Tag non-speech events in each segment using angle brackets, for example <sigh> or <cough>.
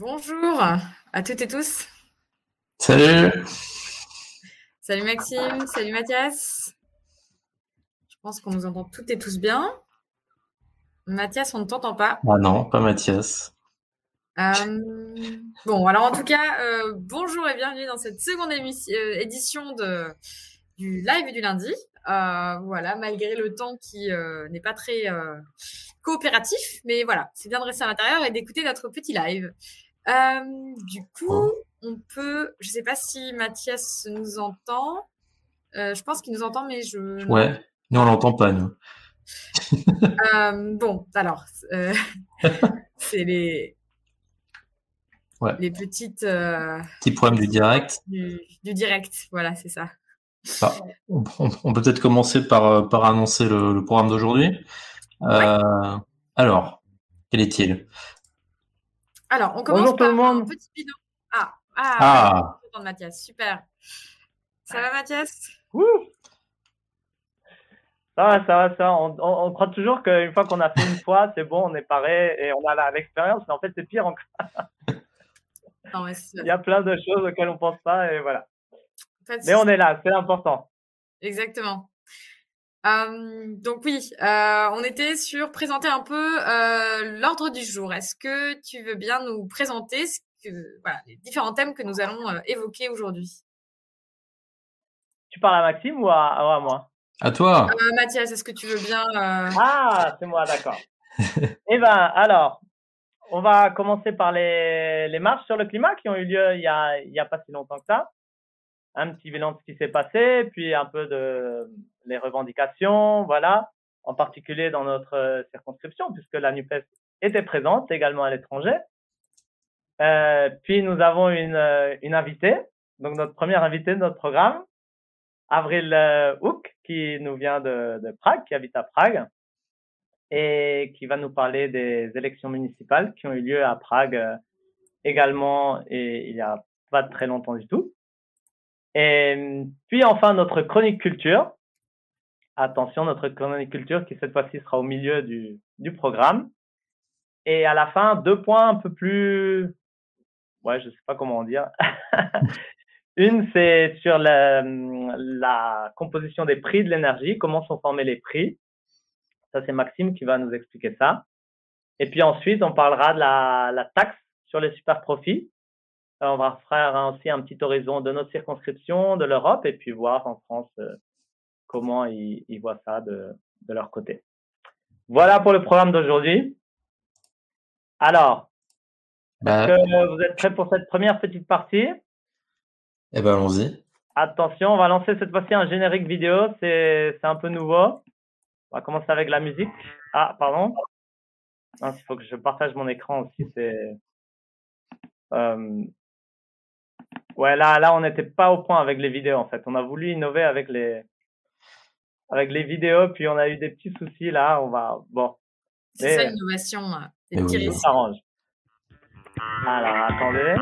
Bonjour à toutes et tous. Salut. Salut Maxime, salut Mathias. Je pense qu'on nous entend toutes et tous bien. Mathias, on ne t'entend pas. Ah non, pas Mathias. Euh, bon, alors en tout cas, euh, bonjour et bienvenue dans cette seconde euh, édition de, du live du lundi. voilà, malgré le temps qui n'est pas très coopératif, mais voilà, c'est bien de rester à l'intérieur et d'écouter notre petit live. Du coup, on peut, je ne sais pas si Mathias nous entend. je pense qu'il nous entend, mais je. Ouais, nous on l'entend pas, nous. <laughs> bon, alors, <laughs> c'est les les petites. Euh, Petits problèmes du direct. Du, direct, voilà, c'est ça. Ah, on, peut peut-être commencer par, euh, par annoncer le, programme d'aujourd'hui. Euh, alors, quel est-il? Alors, on commence par un petit bilan. Ah, ah, ah. Mathias, super. Ça va, Mathias? Ça va, ça va, ça On, on, croit toujours qu'une fois qu'on a fait une <laughs> fois, c'est bon, on est paré et on a l'expérience, mais en fait, c'est pire encore. <laughs> Il y a plein de choses auxquelles on pense pas et voilà. mais on est là, c'est important. Exactement. Donc oui, euh, on était sur présenter un peu euh, l'ordre du jour. Est-ce que tu veux bien nous présenter ce que, voilà, les différents thèmes que nous allons euh, évoquer aujourd'hui? Tu parles à Maxime ou à, à moi? À toi. Mathias, est-ce que tu veux bien Ah, c'est moi, d'accord. eh ben, alors, on va commencer par les, les, marches sur le climat qui ont eu lieu il y a, il y a pas si longtemps que ça. Un petit bilan de ce qui s'est passé, puis un peu de les revendications, voilà, en particulier dans notre circonscription, puisque la NUPES était présente également à l'étranger. Euh, puis nous avons une, une invitée, donc notre première invitée de notre programme, Avril euh, Hook, qui nous vient de, de Prague, qui habite à Prague et qui va nous parler des élections municipales qui ont eu lieu à Prague euh, également et il y a pas très longtemps du tout. Et puis enfin notre chronique culture. Attention, notre chronique culture qui cette fois-ci sera au milieu du, du programme. Et à la fin, deux points un peu plus, ouais, je sais pas comment dire. <laughs> Une, c'est sur la, la composition des prix de l'énergie, comment sont formés les prix. Ça, c'est Maxime qui va nous expliquer ça. Et puis ensuite, on parlera de la, la taxe sur les super profits. Euh, on va faire aussi un petit horizon de notre circonscription, de l'Europe, et puis voir en France euh, comment ils, ils, voient ça de, de leur côté. Voilà pour le programme d'aujourd'hui. Alors, est-ce bah, que vous êtes prêts pour cette première petite partie? Eh ben, allons-y. Attention, on va lancer cette fois-ci un générique vidéo. C'est un peu nouveau. On va commencer avec la musique. Ah, pardon. il faut que je partage mon écran aussi. C'est. Euh... Ouais, là, là, on n'était pas au point avec les vidéos en fait. On a voulu innover avec les avec les vidéos, puis on a eu des petits soucis là. On va bon. C'est ça l'innovation. Des petits s'arrange. Alors, attendez.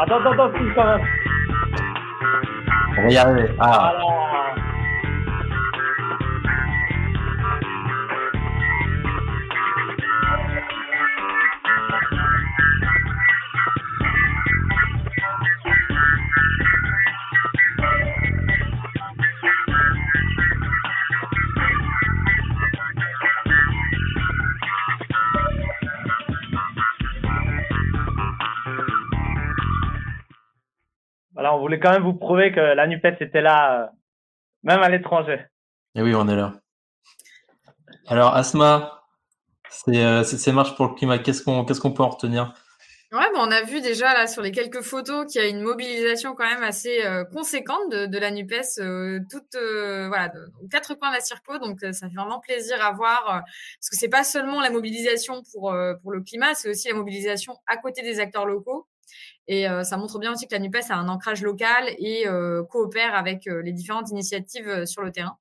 Attends, attends, attends, quand même. On va y arriver. Ah. Voulait quand même vous prouver que la NUPES était là, euh, même à l'étranger. Et eh oui, on est là. Alors, Asma, c'est euh, ces marches pour le climat, qu'est-ce qu'on peut en retenir? Ouais, on a vu déjà là sur les quelques photos qu'il y a une mobilisation quand même assez euh, conséquente de, la Nupes, euh, toute voilà, aux quatre coins de la circo. Donc ça fait vraiment plaisir à voir parce que c'est pas seulement la mobilisation pour pour le climat, c'est aussi la mobilisation à côté des acteurs locaux Et ça montre bien aussi que la NUPES a un ancrage local et coopère avec les différentes initiatives sur le terrain.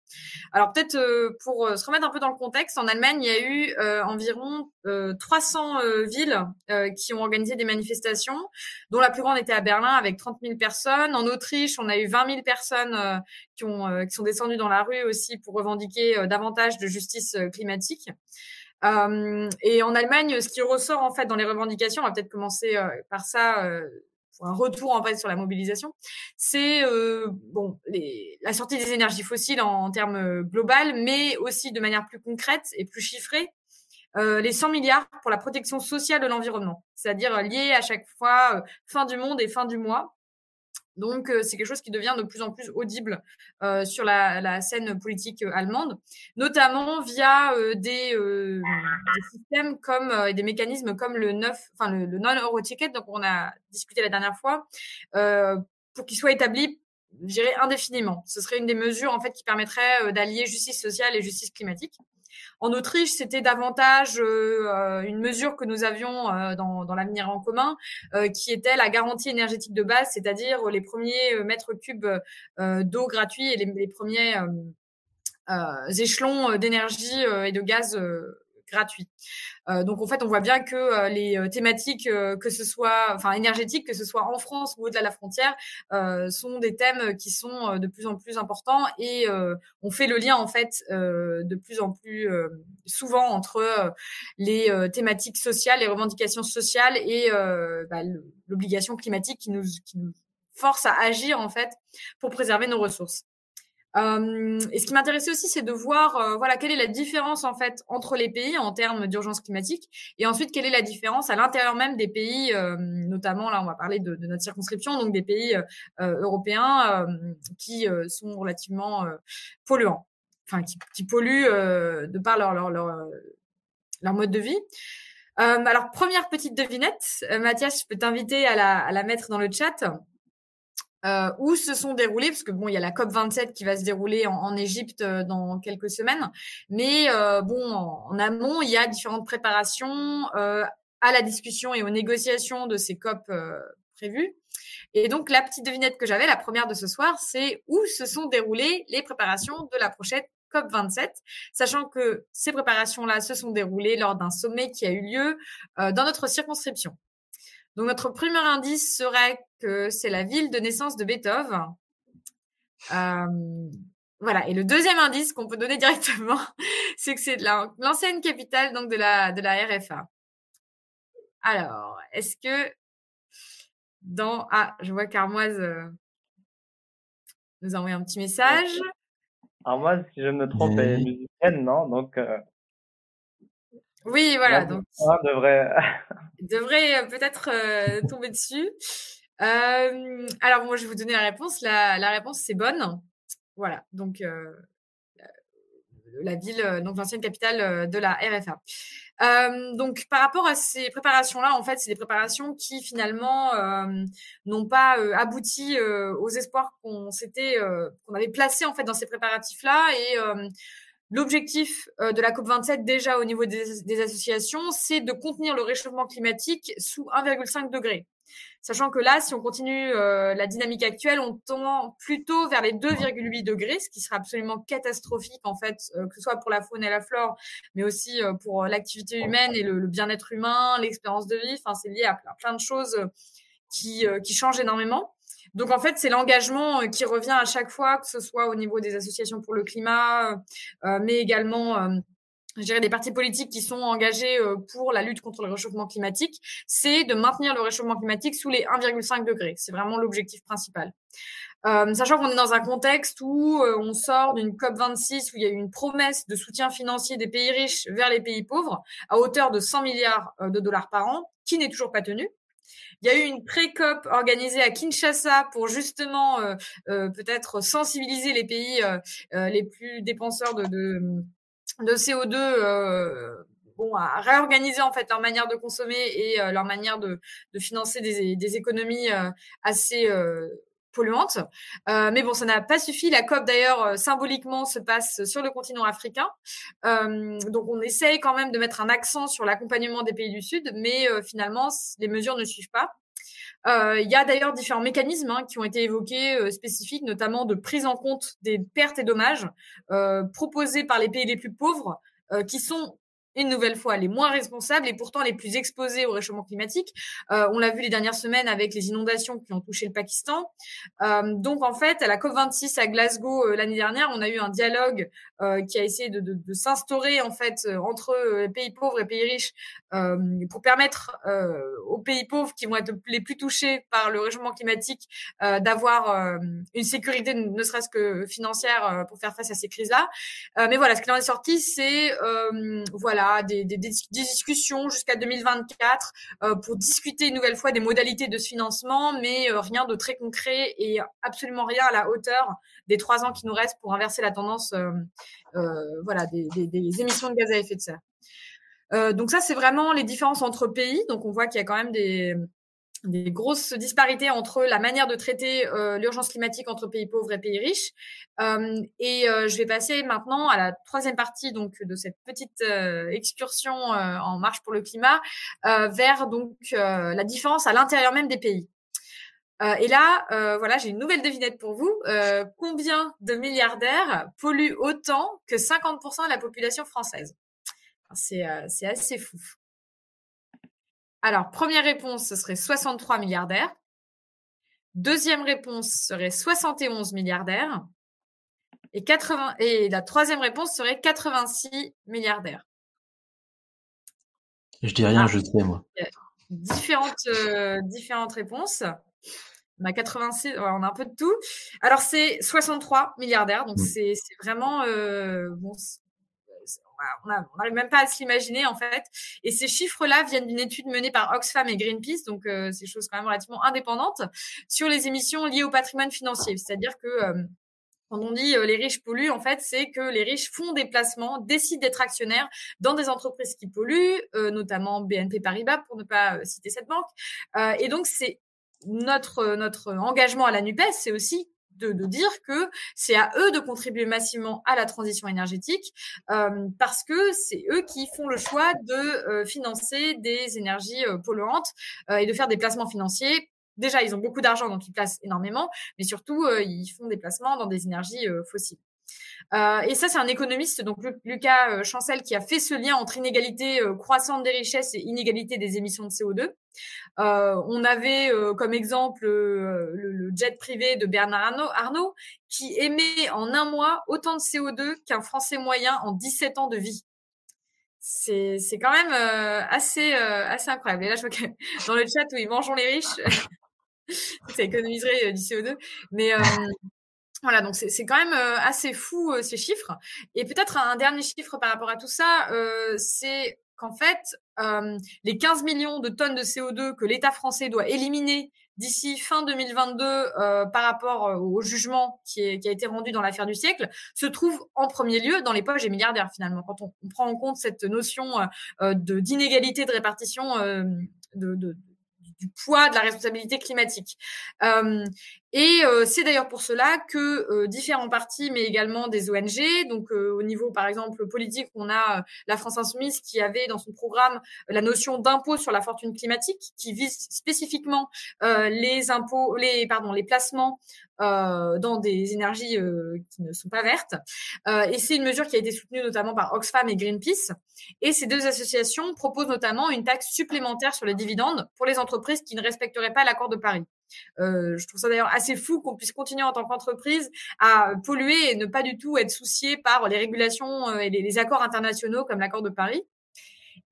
Alors peut-être pour se remettre un peu dans le contexte, en Allemagne, il y a eu environ 300 villes qui ont organisé des manifestations, dont la plus grande était à Berlin avec 30 000 personnes. En Autriche, on a eu 20 000 personnes qui, ont, qui sont descendues dans la rue aussi pour revendiquer davantage de justice climatique. Euh, et en Allemagne, ce qui ressort en fait dans les revendications, on va peut-être commencer euh, par ça euh, un retour en fait sur la mobilisation, c'est bon les, la sortie des énergies fossiles en, en termes global, mais aussi de manière plus concrète et plus chiffrée, les 100 milliards pour la protection sociale de l'environnement, c'est-à-dire lié à chaque fois fin du monde et fin du mois. Donc, euh, c'est quelque chose qui devient de plus en plus audible euh, sur la, scène politique euh, allemande, notamment via des, systèmes comme des mécanismes comme le enfin le, non-euro ticket, donc on a discuté la dernière fois, pour qu'il soit établi, je indéfiniment. Ce serait une des mesures en fait qui permettrait d'allier justice sociale et justice climatique. En Autriche, c'était davantage euh, une mesure que nous avions euh, dans, dans l'avenir en commun, euh, qui était la garantie énergétique de base, c'est-à-dire les premiers mètres cubes d'eau gratuits et les, les premiers échelons d'énergie et de gaz gratuit. Euh, donc en fait, on voit bien que euh, les euh, thématiques, que ce soit, enfin énergétiques, que ce soit en France ou au-delà de la frontière, sont des thèmes qui sont de plus en plus importants et on fait le lien en fait de plus en plus souvent entre les thématiques sociales, les revendications sociales et bah, l'obligation climatique qui nous, qui nous force à agir en fait pour préserver nos ressources. Euh, et ce qui m'intéressait aussi, c'est de voir, euh, voilà, quelle est la différence en fait entre les pays en termes d'urgence climatique, et ensuite quelle est la différence à l'intérieur même des pays, euh, notamment là, on va parler de, notre circonscription, donc des pays européens qui sont relativement polluants, enfin qui, polluent de par leur leur, leur leur mode de vie. alors première petite devinette, Mathias, je peux t'inviter à la, à la mettre dans le chat euh, où se sont déroulés, parce que bon, il y a la COP 27 qui va se dérouler en, Égypte euh, dans quelques semaines, mais euh, bon, en, amont, il y a différentes préparations à la discussion et aux négociations de ces COP prévues. Et donc, la petite devinette que j'avais, la première de ce soir, c'est où se sont déroulées les préparations de la prochaine COP 27, sachant que ces préparations-là se sont déroulées lors d'un sommet qui a eu lieu dans notre circonscription. Donc notre premier indice serait que c'est la ville de naissance de Beethoven. Euh, voilà. Et le deuxième indice qu'on peut donner <laughs> directement, c'est que c'est l'ancienne capitale donc de la de la RFA. Alors, est-ce que dans ah, je vois qu'Armoise euh, nous a envoyé un petit message. Armoise, si je ne me trompe, est musicienne, non? Donc euh, oui, voilà. Donc, devrait <laughs> devrait euh, peut-être euh, tomber dessus. Euh, alors moi, je vais vous donner la réponse. La, la réponse c'est bonne. Voilà. Donc euh, la ville, donc l'ancienne capitale de la RFA. Euh, donc par rapport à ces préparations-là, en fait, c'est des préparations qui finalement euh, n'ont pas euh, abouti aux espoirs qu'on s'était, qu'on avait placés en fait dans ces préparatifs-là et L'objectif euh, de la COP27 déjà au niveau des, associations, c'est de contenir le réchauffement climatique sous 1,5 degré. Sachant que là, si on continue euh, la dynamique actuelle, on tend plutôt vers les 2,8 degrés, ce qui sera absolument catastrophique en fait, euh, que ce soit pour la faune et la flore, mais aussi pour l'activité humaine et le, bien-être humain, l'expérience de vie. Enfin, c'est lié à plein, de choses qui changent énormément. Donc en fait, c'est l'engagement euh, qui revient à chaque fois, que ce soit au niveau des associations pour le climat, euh, euh, mais également je dirais des partis politiques qui sont engagés pour la lutte contre le réchauffement climatique, c'est de maintenir le réchauffement climatique sous les 1,5 degrés. C'est vraiment l'objectif principal. Sachant qu'on est dans un contexte où on sort d'une COP26 où il y a eu une promesse de soutien financier des pays riches vers les pays pauvres à hauteur de 100 milliards de dollars par an, qui n'est toujours pas tenue. Il y a eu une pré-COP organisée à Kinshasa pour justement euh, euh, peut-être sensibiliser les pays euh, les plus dépenseurs de, de, de CO2 bon, à réorganiser en fait leur manière de consommer et leur manière de, financer des économies assez polluante. Euh, mais bon, ça n'a pas suffi. La COP, d'ailleurs, euh, symboliquement, se passe sur le continent africain. Euh, donc, on essaye quand même de mettre un accent sur l'accompagnement des pays du Sud, mais finalement, les mesures ne suivent pas. il y a d'ailleurs différents mécanismes hein, qui ont été évoqués spécifiques, notamment de prise en compte des pertes et dommages proposés par les pays les plus pauvres, qui sont une nouvelle fois les moins responsables et pourtant les plus exposés au réchauffement climatique. Euh, on l'a vu les dernières semaines avec les inondations qui ont touché le Pakistan. Euh, donc en fait, à la COP26 à Glasgow euh, l'année dernière, on a eu un dialogue qui a essayé de, de, s'instaurer en fait entre pays pauvres et pays riches pour permettre aux pays pauvres qui vont être les plus touchés par le réchauffement climatique d'avoir une sécurité ne serait-ce que financière pour faire face à ces crises-là. mais voilà, ce qui en est sorti, c'est voilà des, discussions jusqu'à 2024 pour discuter une nouvelle fois des modalités de ce financement, mais rien de très concret et absolument rien à la hauteur des trois ans qui nous restent pour inverser la tendance euh, voilà, des, émissions de gaz à effet de serre. Euh, donc ça, c'est vraiment les différences entre pays. Donc on voit qu'il y a quand même des, grosses disparités entre la manière de traiter euh, l'urgence climatique entre pays pauvres et pays riches. et je vais passer maintenant à la troisième partie donc de cette petite excursion en marche pour le climat vers donc la différence à l'intérieur même des pays. Euh, et là, euh, voilà, j'ai une nouvelle devinette pour vous. Euh, combien de milliardaires polluent autant que 50% de la population française? C'est assez fou. Alors, première réponse, ce serait 63 milliardaires. Deuxième réponse serait 71 milliardaires. Et, 80, et la troisième réponse serait 86 milliardaires. Je dis rien, ah. je sais, moi. Différentes, différentes réponses. On a 86, on a un peu de tout. Alors c'est 63 milliardaires, donc mmh. c'est vraiment euh, bon. On n'arrive même pas à s'imaginer en fait. Et ces chiffres-là viennent d'une étude menée par Oxfam et Greenpeace, donc euh, c'est chose quand même relativement indépendante, sur les émissions liées au patrimoine financier. C'est-à-dire que euh, quand on dit euh, les riches polluent, en fait, c'est que les riches font des placements, décident d'être actionnaires dans des entreprises qui polluent, euh, notamment BNP Paribas, pour ne pas citer cette banque. et donc, c'est notre, notre engagement à la NUPES, c'est aussi de, dire que c'est à eux de contribuer massivement à la transition énergétique euh, parce que c'est eux qui font le choix de euh, financer des énergies euh, polluantes et de faire des placements financiers. Déjà, ils ont beaucoup d'argent, donc ils placent énormément, mais surtout, ils font des placements dans des énergies fossiles. Euh, et ça, c'est un économiste, donc Lucas euh, Chancel, qui a fait ce lien entre inégalité euh, croissante des richesses et inégalité des émissions de CO2. on avait comme exemple le, jet privé de Bernard Arnault, qui émet en un mois autant de CO2 qu'un Français moyen en 17 ans de vie. C'est, c'est quand même assez, assez incroyable. Et là, je vois que <laughs> dans le chat où ils mangent les riches, <laughs> ça économiserait du CO2. Mais voilà, donc c'est quand même euh, assez fou euh, ces chiffres. Et peut-être un, dernier chiffre par rapport à tout ça, euh, c'est qu'en fait, les 15 millions de tonnes de CO2 que l'État français doit éliminer d'ici fin 2022 par rapport au jugement qui, est, qui a été rendu dans l'affaire du siècle se trouvent en premier lieu dans les poches des milliardaires finalement. Quand on, prend en compte cette notion d'inégalité de répartition de, du poids de la responsabilité climatique. Euh, et euh, c'est d'ailleurs pour cela que euh, différents partis, mais également des ONG, donc au niveau par exemple politique, on a la France Insoumise qui avait dans son programme la notion d'impôt sur la fortune climatique, qui vise spécifiquement les impôts, les pardon, les placements euh, dans des énergies euh, qui ne sont pas vertes. Euh, et c'est une mesure qui a été soutenue notamment par Oxfam et Greenpeace. Et ces deux associations proposent notamment une taxe supplémentaire sur les dividendes pour les entreprises qui ne respecteraient pas l'accord de Paris. Euh, je trouve ça d'ailleurs assez fou qu'on puisse continuer en tant qu'entreprise à polluer et ne pas du tout être soucié par les régulations et les accords internationaux comme l'accord de Paris.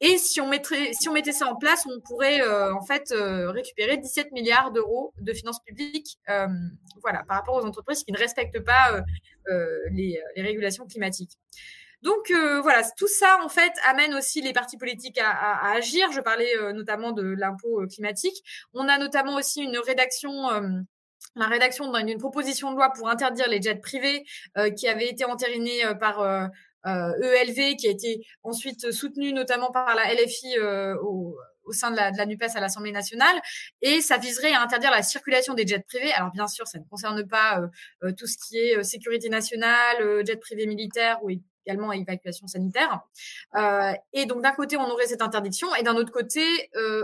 Et si on, si on mettait ça en place, on pourrait euh, en fait euh, récupérer 17 milliards d'euros de finances publiques euh, voilà, par rapport aux entreprises qui ne respectent pas les, régulations climatiques. Donc voilà, tout ça en fait amène aussi les partis politiques à, agir. Je parlais notamment de l'impôt climatique. On a notamment aussi une rédaction la rédaction d'une proposition de loi pour interdire les jets privés euh, qui avait été entérinée par euh, ELV, euh, e qui a été ensuite soutenu notamment par la LFI euh, au, sein de la, de la NUPES à l'Assemblée nationale, et ça viserait à interdire la circulation des jets privés. Alors bien sûr, ça ne concerne pas euh, tout ce qui est sécurité nationale, jets privés militaires ou également évacuation sanitaire. et donc d'un côté, on aurait cette interdiction, et d'un autre côté,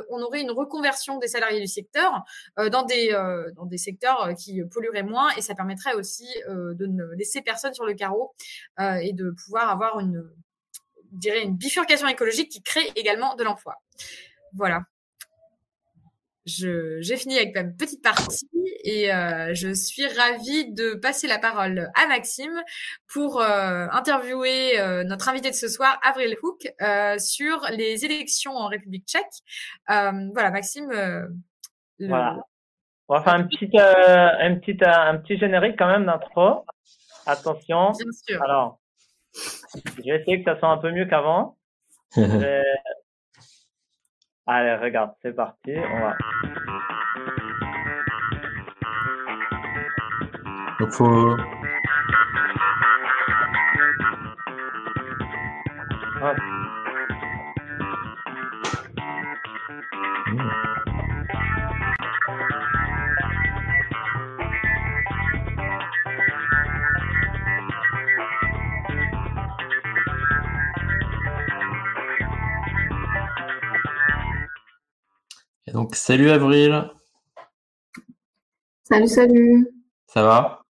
on aurait une reconversion des salariés du secteur dans des dans des secteurs qui pollueraient moins, et ça permettrait aussi de ne laisser personne sur le carreau et de pouvoir avoir une je dirais une bifurcation écologique qui crée également de l'emploi. Voilà j'ai fini avec ma petite partie et euh, je suis ravie de passer la parole à Maxime pour euh, interviewer euh, notre invité de ce soir, Avril Hook, sur les élections en République tchèque. voilà, Maxime. Voilà. On va faire un petit, un petit, un petit générique quand même d'intro. Attention. Bien sûr. Alors, je vais essayer que ça soit un peu mieux qu'avant. <laughs> Allez, regarde, c'est parti. On va. Donc faut. Donc, salut Avril. Salut, salut. Ça va?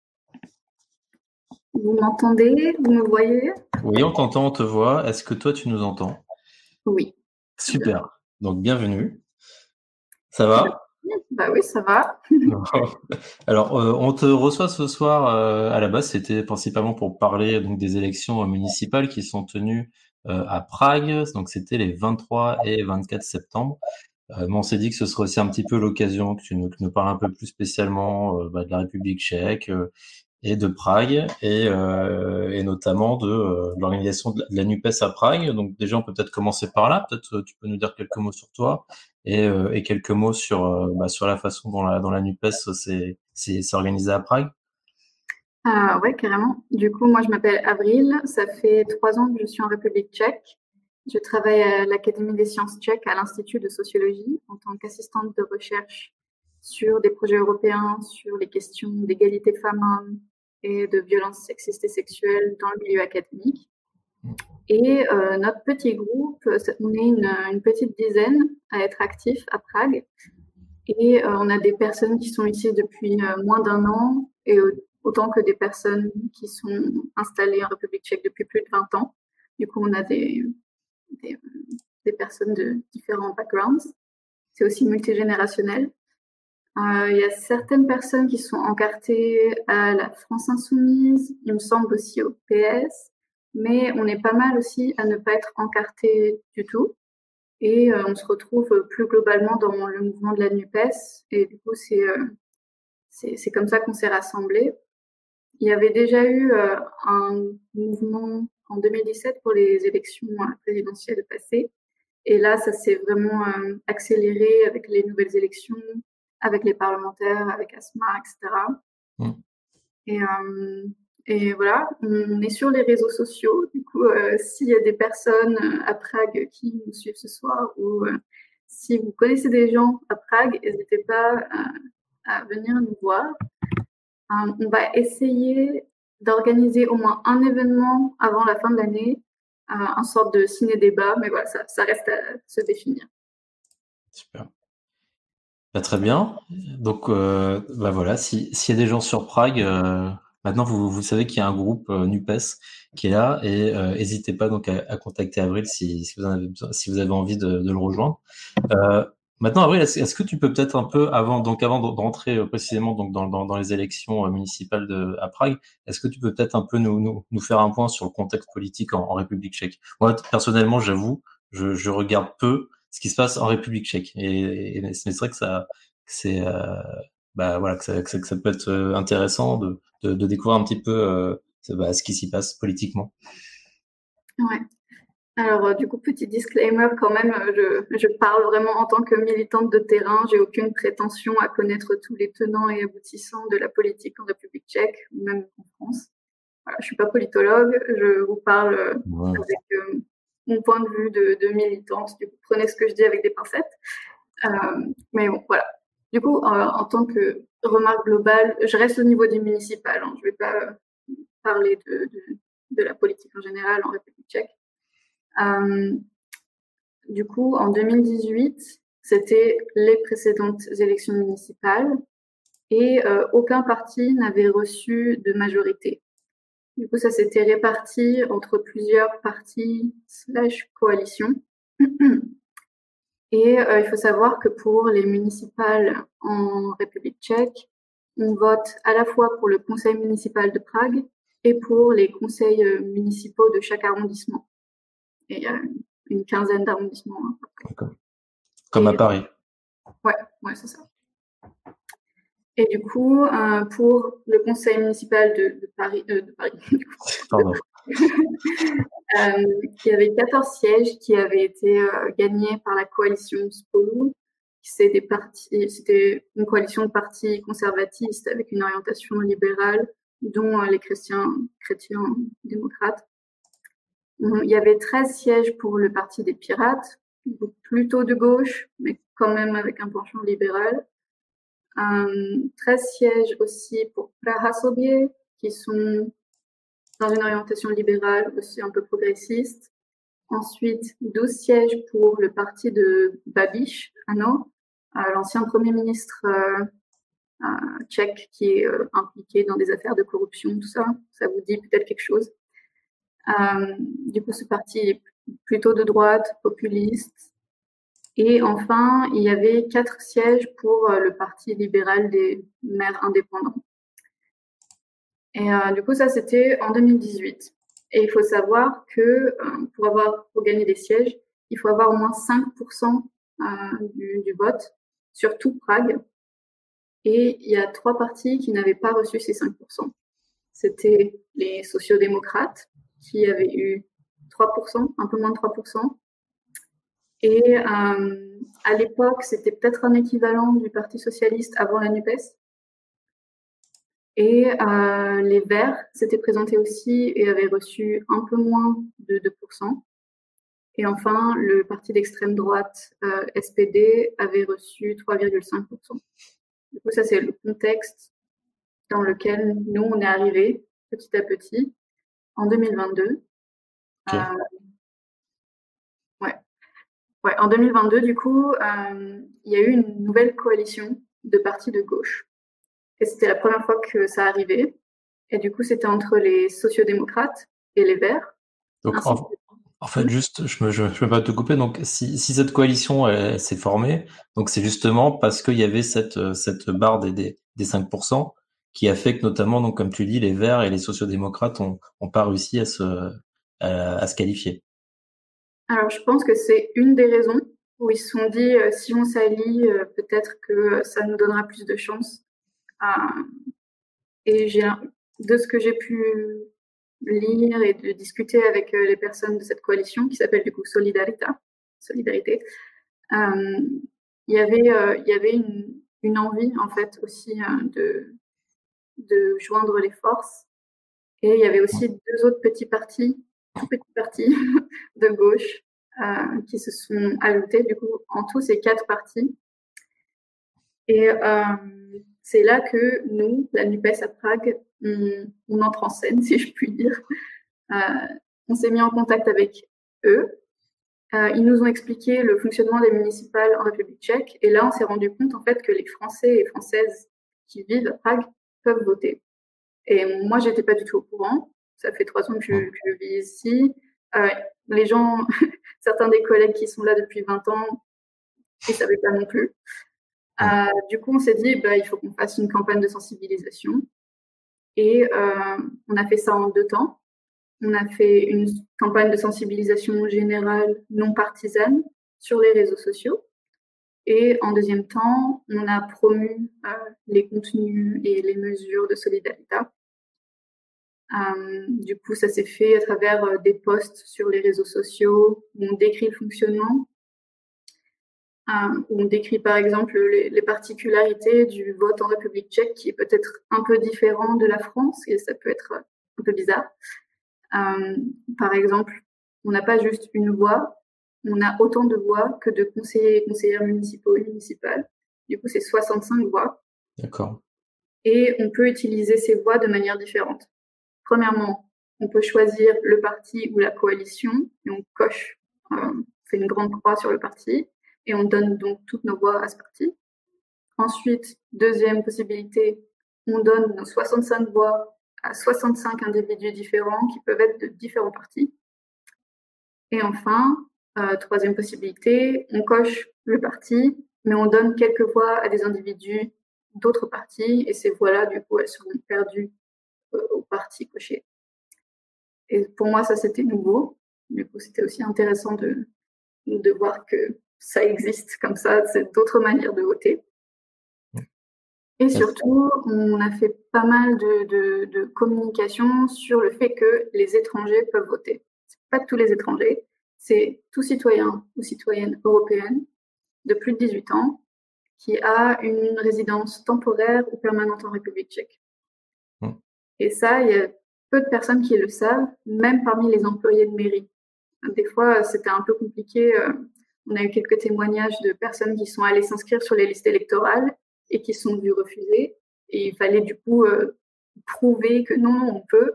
Vous m'entendez? Vous me voyez? Oui, on t'entend, on te voit. Est-ce que toi, tu nous entends? Oui. Super. Donc, bienvenue. Ça va? Bah oui, ça va. <laughs> Alors, euh, on te reçoit ce soir. Euh, à la base, c'était principalement pour parler donc des élections municipales qui sont tenues euh, à Prague. Donc, c'était les 23 et 24 septembre. Euh, on s'est dit que ce serait aussi un petit peu l'occasion que tu nous, parles un peu plus spécialement euh, bah, de la République tchèque euh, et de Prague et, et notamment de, l'organisation de la NUPES à Prague. Donc déjà, on peut peut-être commencer par là. Peut-être tu peux nous dire quelques mots sur toi et, et quelques mots sur, bah, sur la façon dont la, dont la NUPES s'est organisée à Prague. Ah ouais, carrément. Du coup, moi, je m'appelle Avril. Ça fait trois ans que je suis en République tchèque. Je travaille à l'Académie des sciences tchèques à l'Institut de sociologie en tant qu'assistante de recherche sur des projets européens, sur les questions d'égalité femmes-hommes et de violences sexistes et sexuelles dans le milieu académique. Et euh, notre petit groupe, on est une, petite dizaine à être actifs à Prague. Et euh, on a des personnes qui sont ici depuis euh, moins d'un an et autant que des personnes qui sont installées en République tchèque depuis plus de 20 ans. Du coup, on a des, des, personnes de différents backgrounds. C'est aussi multigénérationnel. Euh, il y a certaines personnes qui sont encartées à la France Insoumise, il me semble aussi au PS, mais on est pas mal aussi à ne pas être encarté du tout. Et euh, on se retrouve plus globalement dans le mouvement de la NUPES. Et du coup, c'est euh, comme ça qu'on s'est rassemblés. Il y avait déjà eu un mouvement en 2017 pour les élections euh, présidentielles passées. Et là, ça s'est vraiment euh, accéléré avec les nouvelles élections, avec les parlementaires, avec ASMA, etc. Mm. Et, euh, et, voilà, on est sur les réseaux sociaux. Du coup, s'il y a des personnes à Prague qui nous suivent ce soir ou si vous connaissez des gens à Prague, n'hésitez pas à venir nous voir. on va essayer d'organiser au moins un événement avant la fin de l'année, euh, un sorte de ciné-débat, mais voilà, ça, reste à se définir. Super. Bah, très bien. Donc, euh, bah voilà, s'il y a des gens sur Prague, euh, maintenant vous, vous savez qu'il y a un groupe NUPES qui est là et n'hésitez pas donc à, contacter Avril si, vous avez, si vous avez envie de le rejoindre. Maintenant, Avril, est-ce que tu peux peut-être un peu avant, donc avant d'entrer euh, précisément donc dans, dans, dans les élections euh, municipales de, à Prague, est-ce que tu peux peut-être un peu nous, nous, nous, faire un point sur le contexte politique en, République tchèque? Moi, personnellement, j'avoue, je, je, regarde peu ce qui se passe en République tchèque, et, c'est vrai que ça, c'est, euh, bah voilà, que ça, que ça, peut être intéressant de, de, de, découvrir un petit peu euh, bah, ce qui s'y passe politiquement. Ouais. Alors, euh, du coup, petit disclaimer quand même, euh, je, je, parle vraiment en tant que militante de terrain. J'ai aucune prétention à connaître tous les tenants et aboutissants de la politique en République tchèque ou même en France. Voilà, je suis pas politologue, je vous parle euh, avec mon point de vue de, de, militante. Du coup, prenez ce que je dis avec des pincettes. mais bon, voilà. Du coup, en tant que remarque globale, je reste au niveau du municipal. Hein. Je vais pas parler de, de de la politique en général en République tchèque. Du coup, en 2018, c'était les précédentes élections municipales et aucun parti n'avait reçu de majorité. Du coup, ça s'était réparti entre plusieurs partis slash coalitions. Et euh, il faut savoir que pour les municipales en République tchèque, on vote à la fois pour le conseil municipal de Prague et pour les conseils euh, municipaux de chaque arrondissement. Et il y a une quinzaine d'arrondissements. Hein, Comme à Paris. Ouais, ouais, c'est ça. Et du coup, euh, pour le conseil municipal de, Paris, euh, de Paris <laughs> Pardon. <laughs> euh, il y avait 14 sièges qui avaient été euh, gagnés par la coalition Spolu. C'était une coalition de partis conservatistes avec une orientation libérale, dont les chrétiens, chrétiens démocrates. Il y avait 13 sièges pour le parti des pirates, plutôt de gauche, mais quand même avec un penchant libéral. 13 sièges aussi pour Praha Sobie, qui sont dans une orientation libérale, aussi un peu progressiste. Ensuite, 12 sièges pour le parti de Babiš, Ano, euh, l'ancien premier ministre euh, euh, tchèque qui est impliqué dans des affaires de corruption, tout ça. Ça vous dit peut-être quelque chose? Du coup, ce parti est plutôt de droite, populiste, et enfin, il y avait quatre sièges pour euh, le Parti libéral des maires indépendants. Et euh, du coup, ça, c'était en 2018. Et il faut savoir que euh, pour, avoir, pour gagner des sièges, il faut avoir au moins 5% du, du, vote sur tout Prague. Et il y a trois partis qui n'avaient pas reçu ces 5%. C'était les sociodémocrates qui avaient eu 3%, un peu moins de 3%, et euh, à l'époque, c'était peut-être un équivalent du Parti socialiste avant la NUPES. Et euh, les Verts s'étaient présentés aussi et avaient reçu un peu moins de 2%. Et enfin, le parti d'extrême droite euh, SPD avait reçu 3,5%. Du coup, ça, c'est le contexte dans lequel nous, on est arrivés petit à petit en 2022. Ouais, en 2022, du coup, euh, il y a eu une nouvelle coalition de partis de gauche. Et c'était la première fois que ça arrivait. Et du coup, c'était entre les sociodémocrates et les Verts. Donc, en, fait, juste, je me, je, me pas te couper. Donc, si, si cette coalition s'est formée, donc c'est justement parce qu'il y avait cette, cette barre des, des, des 5% qui a fait que notamment, donc, comme tu dis, les Verts et les sociodémocrates ont, ont pas réussi à se, qualifier. Alors, je pense que c'est une des raisons où ils se sont dit, euh, si on s'allie, euh, peut-être que ça nous donnera plus de chance. Euh, et de ce que j'ai pu lire et de discuter avec les personnes de cette coalition, qui s'appelle du coup Solidarité, il y avait, il y avait une, une, envie, en fait, aussi de, de joindre les forces. Et il y avait aussi deux autres petits partis tout petit parti <laughs> de gauche euh, qui se sont ajoutés. Du coup, en tout, c'est quatre partis. Et euh, c'est là que nous, la NUPES à Prague, on, entre en scène, <laughs> si je puis dire. Euh, on s'est mis en contact avec eux. ils nous ont expliqué le fonctionnement des municipales en République tchèque. Et là, on s'est rendu compte en fait que les Français et Françaises qui vivent à Prague peuvent voter. Et moi, j'étais pas du tout au courant. Ça fait trois ans que je, vis ici. Euh, les gens, <laughs> certains des collègues qui sont là depuis 20 ans, ils ne savaient pas non plus. Euh, du coup, on s'est dit, bah, il faut qu'on fasse une campagne de sensibilisation. Et euh, on a fait ça en deux temps. On a fait une campagne de sensibilisation générale non partisane sur les réseaux sociaux. Et en deuxième temps, on a promu les contenus et les mesures de solidarité euh, du coup, ça s'est fait à travers euh, des posts sur les réseaux sociaux où on décrit le fonctionnement, euh, où on décrit par exemple les, particularités du vote en République tchèque qui est peut-être un peu différent de la France et ça peut être un peu bizarre. Euh, par exemple, on n'a pas juste une voix, on a autant de voix que de conseillers et conseillères municipaux et municipales. Du coup, c'est 65 voix. D'accord. Et on peut utiliser ces voix de manière différente. Premièrement, on peut choisir le parti ou la coalition et on coche, euh, on fait une grande croix sur le parti et on donne donc toutes nos voix à ce parti. Ensuite, deuxième possibilité, on donne nos 65 voix à 65 individus différents qui peuvent être de différents partis. Et enfin, euh, troisième possibilité, on coche le parti, mais on donne quelques voix à des individus d'autres partis, et ces voix-là, du coup, elles seront perdues euh, au parti coché. Et pour moi, ça, c'était nouveau. Du coup, c'était aussi intéressant de, de voir que ça existe comme ça, c'est d'autres manières de voter. Et surtout, on a fait pas mal de, de, de, communication sur le fait que les étrangers peuvent voter. Pas tous les étrangers, c'est tout citoyen ou citoyenne européenne de plus de 18 ans qui a une résidence temporaire ou permanente en République tchèque. Hmm. Et ça, il y a peu de personnes qui le savent, même parmi les employés de mairie. Des fois, c'était un peu compliqué. Euh, on a eu quelques témoignages de personnes qui sont allées s'inscrire sur les listes électorales et qui sont vues refuser. Et il fallait du coup euh, prouver que non, non, on peut.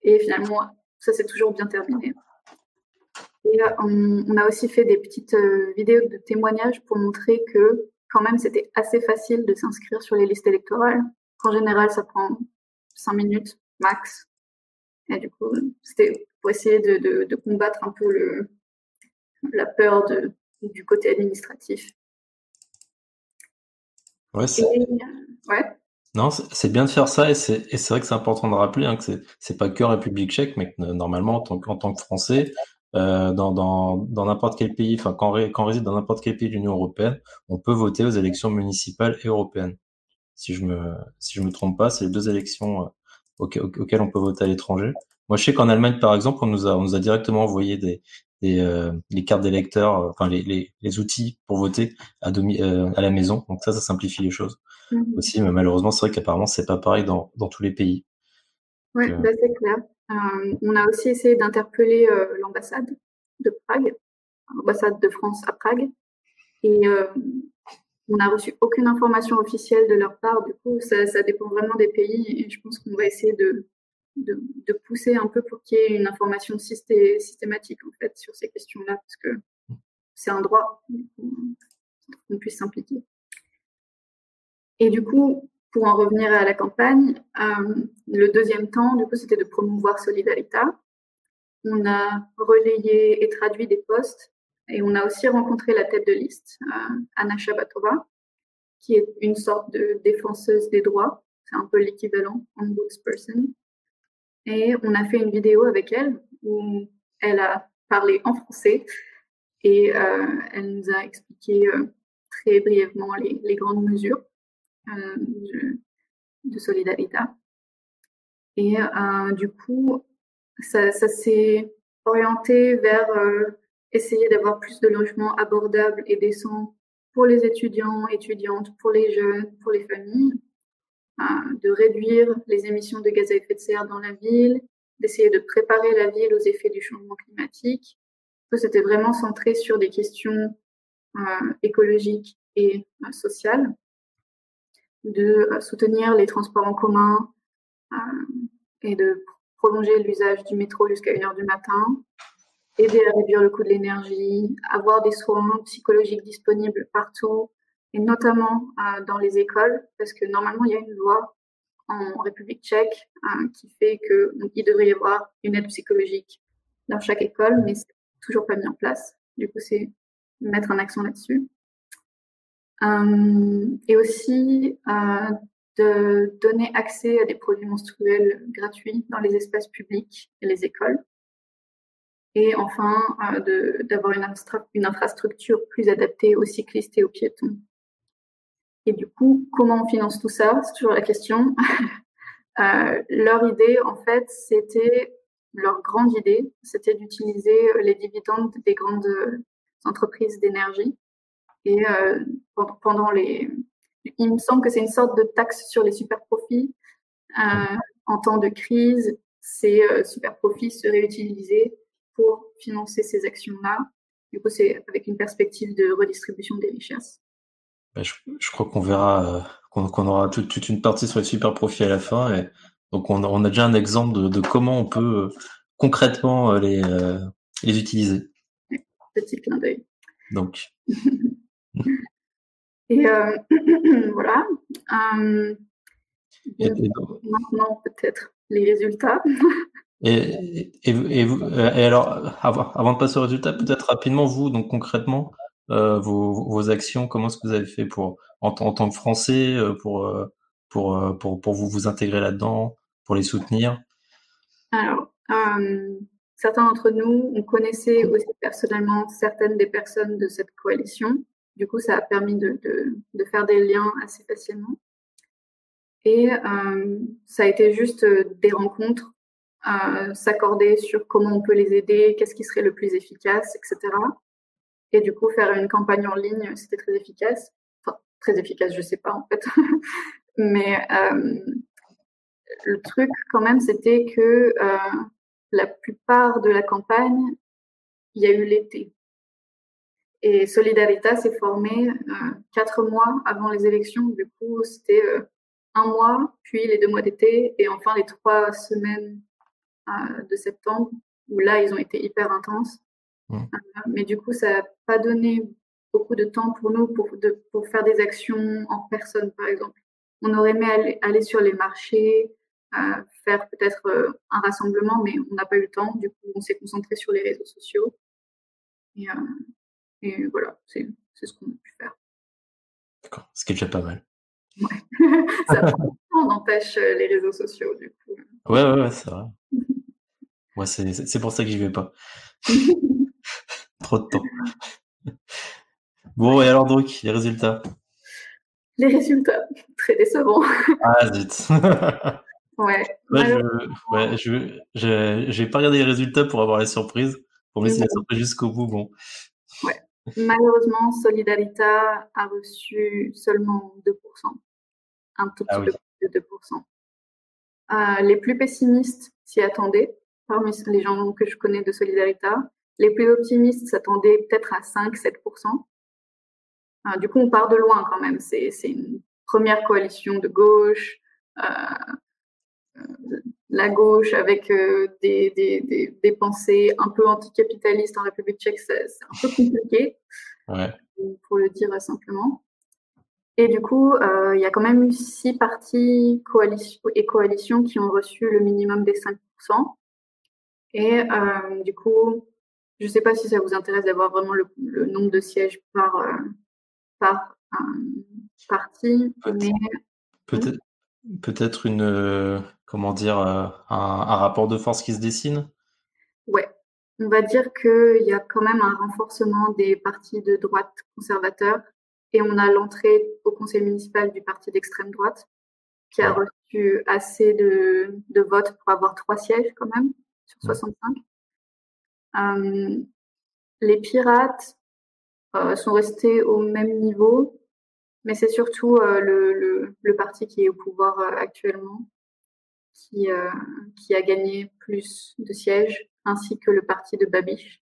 Et finalement, ça s'est toujours bien terminé. Et on, a aussi fait des petites euh, vidéos de témoignages pour montrer que quand même c'était assez facile de s'inscrire sur les listes électorales. En général, ça prend cinq minutes max. Et du coup, c'était pour essayer de, de, combattre un peu le, la peur de, du côté administratif. Ouais, Non, c'est bien de faire ça et c'est vrai que c'est important de rappeler hein, que c'est pas que République tchèque, mais que normalement, en tant, en tant que Français, euh, dans dans n'importe quel pays, enfin quand, quand on réside dans n'importe quel pays de l'Union européenne, on peut voter aux élections municipales et européennes. Si je me si je me trompe pas, c'est les deux élections euh, auxquelles on peut voter à l'étranger. Moi, je sais qu'en Allemagne, par exemple, on nous a on nous a directement envoyé des des euh, les cartes d'électeurs, euh, enfin les, les, les outils pour voter à demi à la maison. Donc ça, ça simplifie les choses mmh aussi. Mais malheureusement, c'est vrai qu'apparemment, c'est pas pareil dans dans tous les pays. Oui, bah, c'est clair. Euh, on a aussi essayé d'interpeller euh, l'ambassade de Prague, l'ambassade de France à Prague, et euh, on n'a reçu aucune information officielle de leur part. Du coup, ça, dépend vraiment des pays, et je pense qu'on va essayer de, pousser un peu pour qu'il y ait une information systématique en fait sur ces questions-là, parce que c'est un droit qu'on puisse s'impliquer. Et du coup, pour en revenir à la campagne, euh, le deuxième temps, du coup, c'était de promouvoir Solidarita. On a relayé et traduit des posts et on a aussi rencontré la tête de liste, euh, Anna Shabatova, qui est une sorte de défenseuse des droits. C'est un peu l'équivalent en person. Et on a fait une vidéo avec elle où elle a parlé en français et euh, elle nous a expliqué très brièvement les grandes mesures. Euh, de, Solidarité. Et euh, du coup, ça, s'est orienté vers euh, essayer d'avoir plus de logements abordables et décents pour les étudiants, étudiantes, pour les jeunes, pour les familles, de réduire les émissions de gaz à effet de serre dans la ville, d'essayer de préparer la ville aux effets du changement climatique. C'était vraiment centré sur des questions écologiques et sociales de euh, soutenir les transports en commun euh, et de prolonger l'usage du métro jusqu'à 1h du matin, aider à réduire le coût de l'énergie, avoir des soins psychologiques disponibles partout, et notamment euh, dans les écoles, parce que normalement, il y a une loi en République tchèque qui fait qu'il devrait y avoir une aide psychologique dans chaque école, mais c'est toujours pas mis en place. Du coup, c'est mettre un accent là-dessus. Euh, et aussi euh, de donner accès à des produits menstruels gratuits dans les espaces publics et les écoles. Et enfin, euh, d'avoir une, infrastructure plus adaptée aux cyclistes et aux piétons. Et du coup, comment on finance tout ça? C'est toujours la question. <laughs> leur idée, en fait, c'était, leur grande idée, c'était d'utiliser les dividendes des grandes entreprises d'énergie et euh, pendant les, il me semble que c'est une sorte de taxe sur les super profits. Euh, en temps de crise, ces euh, super profits seraient utilisés pour financer ces actions-là. Du coup, c'est avec une perspective de redistribution des richesses. Bah, je, crois qu'on verra, qu'on aura toute une partie sur les super profits à la fin. Et Donc on a, on a déjà un exemple de, de comment on peut concrètement les, les utiliser. Petit clin d'œil. Donc. <laughs> et <clears throat> voilà. maintenant, peut-être les résultats. Et, et, et, alors, avant, de passer aux résultats, peut-être rapidement, vous, donc concrètement, euh, vos, vos, actions, comment est-ce que vous avez fait pour, en, en tant que Français, euh, pour, euh, pour, euh, pour, pour, vous, vous intégrer là-dedans, pour les soutenir? Alors, euh, certains d'entre nous, on connaissait aussi personnellement certaines des personnes de cette coalition. Du coup, ça a permis de, faire des liens assez facilement. Et euh, ça a été juste des rencontres s'accorder sur comment on peut les aider, qu'est-ce qui serait le plus efficace, etc. Et du coup, faire une campagne en ligne, c'était très efficace. Enfin, très efficace, je sais pas en fait. <laughs> Mais euh, le truc quand même, c'était que euh, la plupart de la campagne, il y a eu l'été. Et Solidarita s'est formé euh, quatre mois avant les élections. Du coup, c'était euh, un mois, puis les deux mois d'été, et enfin les trois semaines de septembre, où là, ils ont été hyper intenses. Mmh. Euh, mais du coup, ça n'a pas donné beaucoup de temps pour nous pour, de, pour faire des actions en personne, par exemple. On aurait aimé aller, aller sur les marchés, euh, faire peut-être euh, un rassemblement, mais on n'a pas eu le temps. Du coup, on s'est concentré sur les réseaux sociaux. Et, euh, et voilà, c'est ce qu'on a pu faire. D'accord, ce qui est déjà pas mal. Ouais. <laughs> ça on empêche les réseaux sociaux, du coup. Ouais, ouais, ouais c'est vrai. Moi, c'est pour ça que j'y vais pas. <laughs> Trop de temps. Bon, et alors donc, les résultats? Les résultats, très décevants. Ah, zut. <laughs> ouais. je, ouais, je, je, j'ai pas regardé les résultats pour avoir les surprises, pour me laisser les surprises jusqu'au bout. Bon. Malheureusement, Solidarita a reçu seulement 2%. Un tout petit ah, peu plus de 2%. Euh, les plus pessimistes s'y attendaient parmi les gens que je connais de Solidarita. Les plus optimistes s'attendaient peut-être à 5-7%. Euh, du coup, on part de loin quand même. C'est une première coalition de gauche, euh, la gauche avec euh, des, des, des, des, pensées un peu anticapitalistes en République tchèque, c'est un peu compliqué, ouais. pour le dire simplement. Et du coup, euh, il y a quand même eu six partis coalition, et coalitions qui ont reçu le minimum des 5%. Et euh, du coup, je ne sais pas si ça vous intéresse d'avoir vraiment le, le, nombre de sièges par, par parti. Peut-être peut, peut une, comment dire, un, un, rapport de force qui se dessine? Ouais. On va dire qu'il y a quand même un renforcement des partis de droite conservateurs et on a l'entrée au conseil municipal du parti d'extrême droite qui a reçu assez de, de votes pour avoir trois sièges quand même sur 65. Euh, les pirates euh, sont restés au même niveau, mais c'est surtout euh, le, le, le, parti qui est au pouvoir euh, actuellement qui, euh, qui a gagné plus de sièges, ainsi que le parti de Babiche.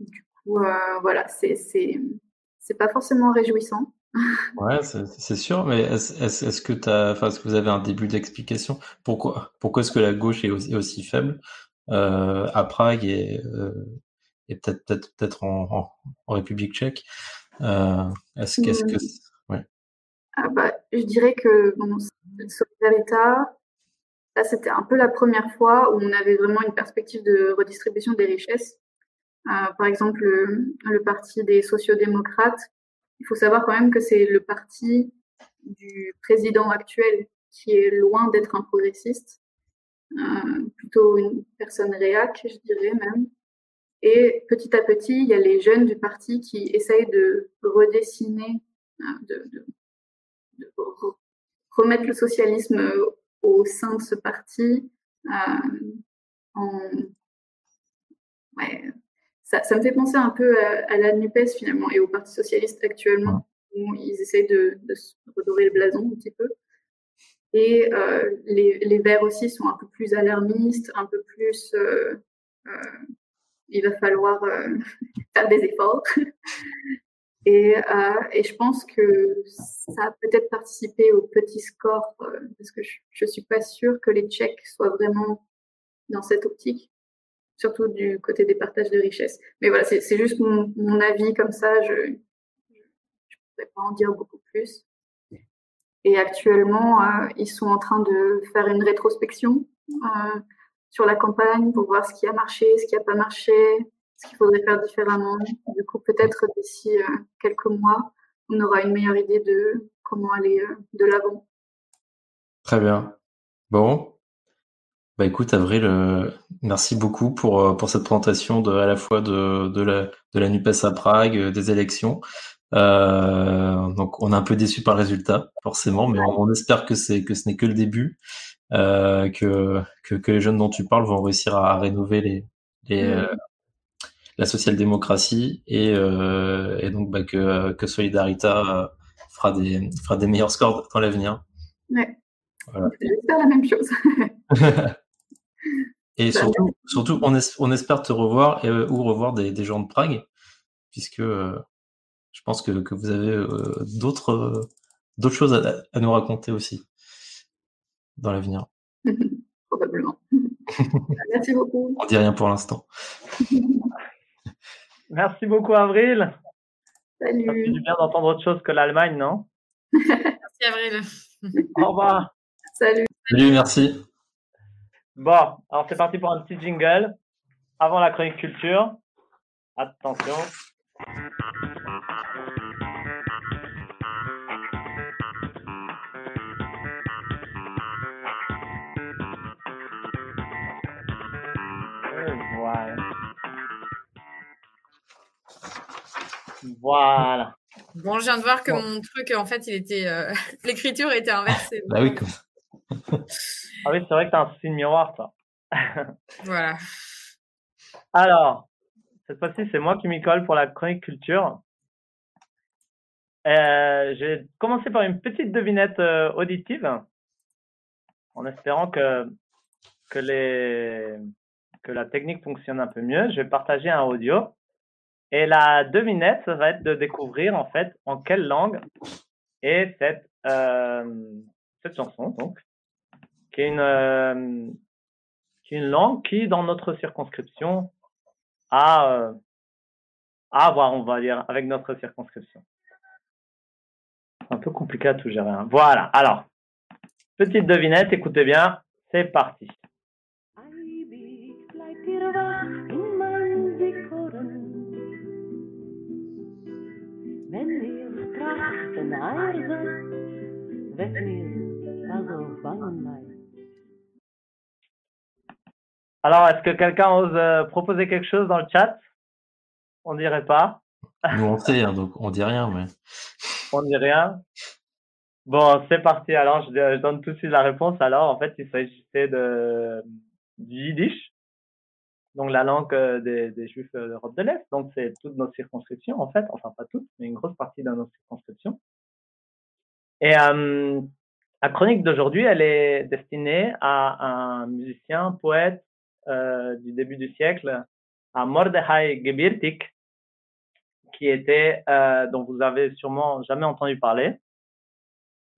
Du coup, voilà, c'est c'est pas forcément réjouissant. <laughs> Ouais, c'est sûr, mais est-ce est est que tu enfin, est-ce que vous avez un début d'explication? Pourquoi pourquoi est-ce que la gauche est aussi, est aussi faible? Euh, à Prague et, euh, et peut-être peut-être peut-être en, en, en, République tchèque euh, Est-ce que mmh. ouais. Ah bah, je dirais que bon, Solidarita, là c'était un peu la première fois où on avait vraiment une perspective de redistribution des richesses. Euh, par exemple, le, le parti des sociodémocrates il faut savoir quand même que c'est le parti du président actuel qui est loin d'être un progressiste, euh, plutôt une personne réac, je dirais même. Et petit à petit, il y a les jeunes du parti qui essayent de redessiner, euh, de, de, de, remettre le socialisme au sein de ce parti euh, en, ouais, ça, ça, me fait penser un peu à, à, la NUPES finalement et au Parti Socialiste actuellement, où ils essayent de, de redorer le blason un petit peu. Et euh, les, les, Verts aussi sont un peu plus alarmistes, un peu plus. Euh, euh, il va falloir <laughs> faire des efforts. Et, euh, et, je pense que ça a peut-être participé au petit score, euh, parce que je ne suis pas sûre que les Tchèques soient vraiment dans cette optique, surtout du côté des partages de richesses. Mais voilà, c'est juste mon, avis comme ça, je ne pourrais pas en dire beaucoup plus. Et actuellement, euh, ils sont en train de faire une rétrospection euh, sur la campagne pour voir ce qui a marché, ce qui n'a pas marché, ce qu'il faudrait faire différemment. Du coup, peut-être d'ici euh, quelques mois, on aura une meilleure idée de comment aller euh, de l'avant. Très bien. Bon. Bah écoute, Avril, euh, merci beaucoup pour, pour cette présentation de, à la fois de, de, la, de la NUPES à Prague, des élections. donc on est un peu déçu par le résultat, forcément, mais on, espère que c'est que ce n'est que le début, que, que, que les jeunes dont tu parles vont réussir à, rénover les, les, mmh la social-démocratie et, euh, et, donc bah, que, que Solidarita euh, fera, des, fera des meilleurs scores dans l'avenir. Ouais. Voilà. J'espère la même chose. <laughs> et surtout, surtout on, on, espère te revoir et, euh, ou revoir des, des, gens de Prague, puisque euh, je pense que, que vous avez euh, d'autres d'autres choses à, à, nous raconter aussi dans l'avenir. <laughs> Probablement. <laughs> Merci beaucoup. On dit rien pour l'instant. Merci beaucoup, Avril. Salut. C'est bien d'entendre autre chose que l'Allemagne, non? Merci, Avril. Au revoir. Salut. Salut, merci. Bon, alors c'est parti pour un petit jingle avant la chronique culture. Attention. Voilà. Bon, je viens de voir que mon truc, en fait, il était, euh, <laughs> l'écriture était inversée. <laughs> bah oui. ah oui, c'est vrai que t'as un signe miroir, toi. <laughs> voilà. Alors, cette fois-ci, c'est moi qui m'y colle pour la chronique culture. Euh, J'ai commencé par une petite devinette euh, auditive, en espérant que que les que la technique fonctionne un peu mieux. Je vais partager un audio et la devinette, ça va être de découvrir en fait en quelle langue est cette, euh, cette chanson, donc, qui est, une, euh, qui est une langue qui, dans notre circonscription, a, euh, à voir, on va dire, avec notre circonscription. Un peu compliqué à tout gérer. Hein. Voilà, alors, petite devinette, écoutez bien, c'est parti. Alors, est-ce que quelqu'un ose euh, proposer quelque chose dans le chat? On dirait pas. Nous on sait, hein, donc on dit rien, mais. On dit rien. Bon, c'est parti. Alors, je, donne tout de suite la réponse. Alors, en fait, il s'agissait de du yiddish, donc la langue euh, des, des Juifs d'Europe de l'Est. Donc, c'est toutes nos circonscriptions, en fait. Enfin, pas toutes, mais une grosse partie de nos circonscriptions. Et euh, la chronique d'aujourd'hui, elle est destinée à un musicien, poète euh, du début du siècle, à Mordechai Gebirtik, qui était, euh, dont vous avez sûrement jamais entendu parler,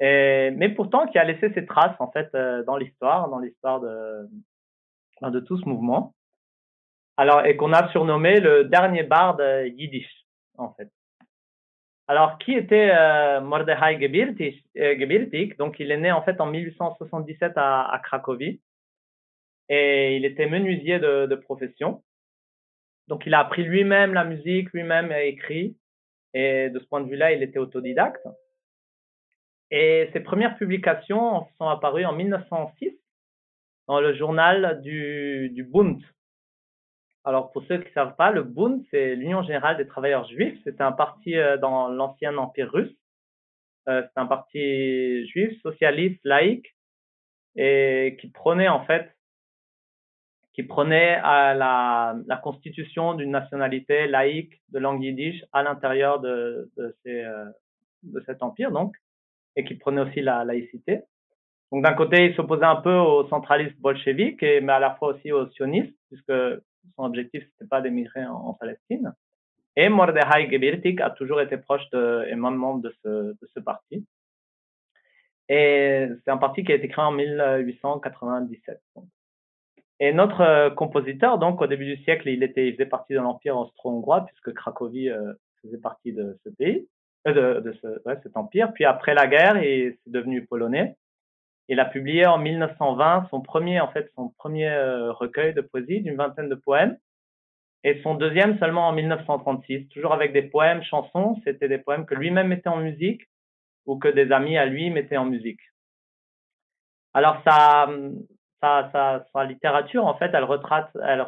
mais pourtant qui a laissé ses traces en fait euh, dans l'histoire, dans l'histoire de, de tout ce mouvement. Alors, et qu'on a surnommé le dernier barde yiddish, en fait. Alors, qui était euh, Mordechai Gebirtik, euh, Donc, il est né en fait en 1877 à, à Cracovie et il était menuisier de, de, profession. Donc, il a appris lui-même la musique, lui-même écrit et de ce point de vue-là, il était autodidacte. Et ses premières publications sont apparues en 1906 dans le journal du, du Bund, alors, pour ceux qui ne savent pas, le Bund, c'est l'Union générale des travailleurs juifs. C'était un parti euh, dans l'ancien empire russe. Euh, c'est un parti juif, socialiste, laïque, et qui prenait en fait, qui prenait à la, la constitution d'une nationalité laïque de langue yiddish à l'intérieur de, de, ces, euh, de cet empire, donc, et qui prenait aussi la laïcité. Donc, d'un côté, il s'opposait un peu aux centralistes bolcheviques, mais à la fois aussi aux sionistes, puisque son objectif, c'était pas d'émigrer en, Palestine. Et Mordechai Gebirtik a toujours été proche de, et membre de ce, de ce parti. Et c'est un parti qui a été créé en 1897. Et notre euh, compositeur, donc au début du siècle, il, était, il faisait partie de l'empire austro-hongrois, puisque Cracovie euh, faisait partie de ce pays, euh, de, de ce, ouais, cet empire. Puis après la guerre, il est devenu polonais. Il a publié en 1920 son premier, en fait, son premier recueil de poésie d'une vingtaine de poèmes, et son deuxième seulement en 1936, toujours avec des poèmes, chansons. C'était des poèmes que lui-même mettait en musique ou que des amis à lui mettaient en musique. Alors sa, sa, sa, sa littérature, en fait, elle retrace, elle,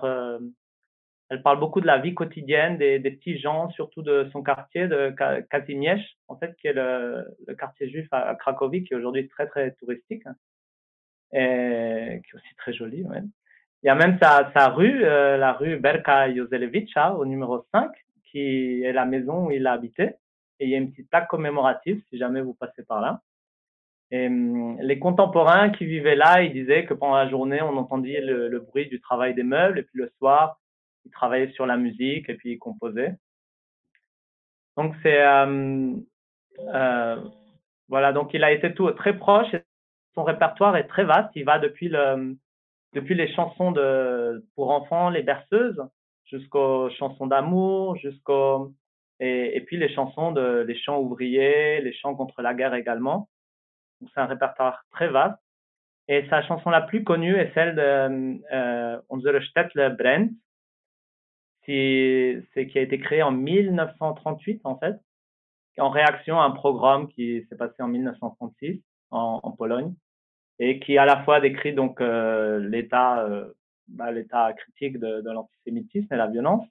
elle parle beaucoup de la vie quotidienne des, des, petits gens, surtout de son quartier de Kazimierz, en fait, qui est le, le quartier juif à, Cracovie, qui est aujourd'hui très très touristique hein, et qui est aussi très joli. Ouais. Il y a même sa, sa rue, euh, la rue Berka Jozelevica, au numéro 5, qui est la maison où il a habité. Et il y a une petite plaque commémorative si jamais vous passez par là. Et hum, les contemporains qui vivaient là, ils disaient que pendant la journée, on entendait le, le, bruit du travail des meubles, et puis le soir, ils travaillaient sur la musique, et puis ils composaient. Donc c'est euh, euh, voilà, donc il a été tout très proche. Son répertoire est très vaste. Il va depuis le depuis les chansons de pour enfants, les berceuses, jusqu'aux chansons d'amour, jusqu'aux et, et, puis les chansons de les chants ouvriers, les chants contre la guerre également. C'est un répertoire très vaste. Et sa chanson la plus connue est celle de euh, Unsere Städtle brennt, qui, qui a été créée en 1938 en fait, en réaction à un programme qui s'est passé en 1936 en, en, Pologne et qui à la fois décrit donc euh, l'état euh, bah, l'état critique de, de l'antisémitisme et la violence,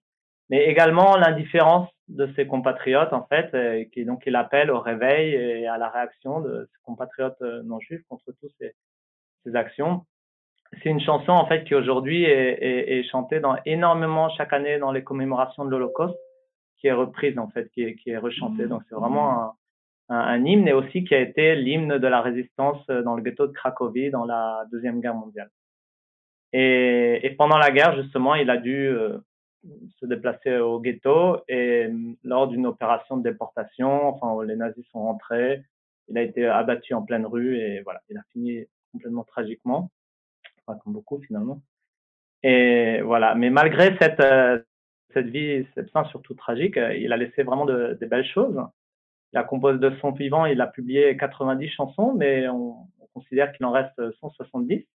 mais également l'indifférence de ses compatriotes en fait, et qui donc il appelle au réveil et à la réaction de ses compatriotes euh, non juifs contre toutes ces, ces actions. C'est une chanson en fait qui aujourd'hui est, est, est, chantée dans énormément chaque année dans les commémorations de l'Holocauste, qui est reprise en fait, qui est, qui est rechantée. Donc c'est vraiment un, un, un, hymne et aussi qui a été l'hymne de la résistance euh, dans le ghetto de Cracovie dans la deuxième guerre mondiale. Et, et pendant la guerre justement, il a dû euh, se déplacer au ghetto et lors d'une opération de déportation, enfin les nazis sont rentrés, il a été abattu en pleine rue et voilà, il a fini complètement tragiquement, enfin comme beaucoup finalement. Et voilà, mais malgré cette euh, cette vie, cette fin surtout tragique, euh, il a laissé vraiment de, de belles choses. Il a composé de son vivant, il a publié 90 chansons, mais on, on considère qu'il en reste 170.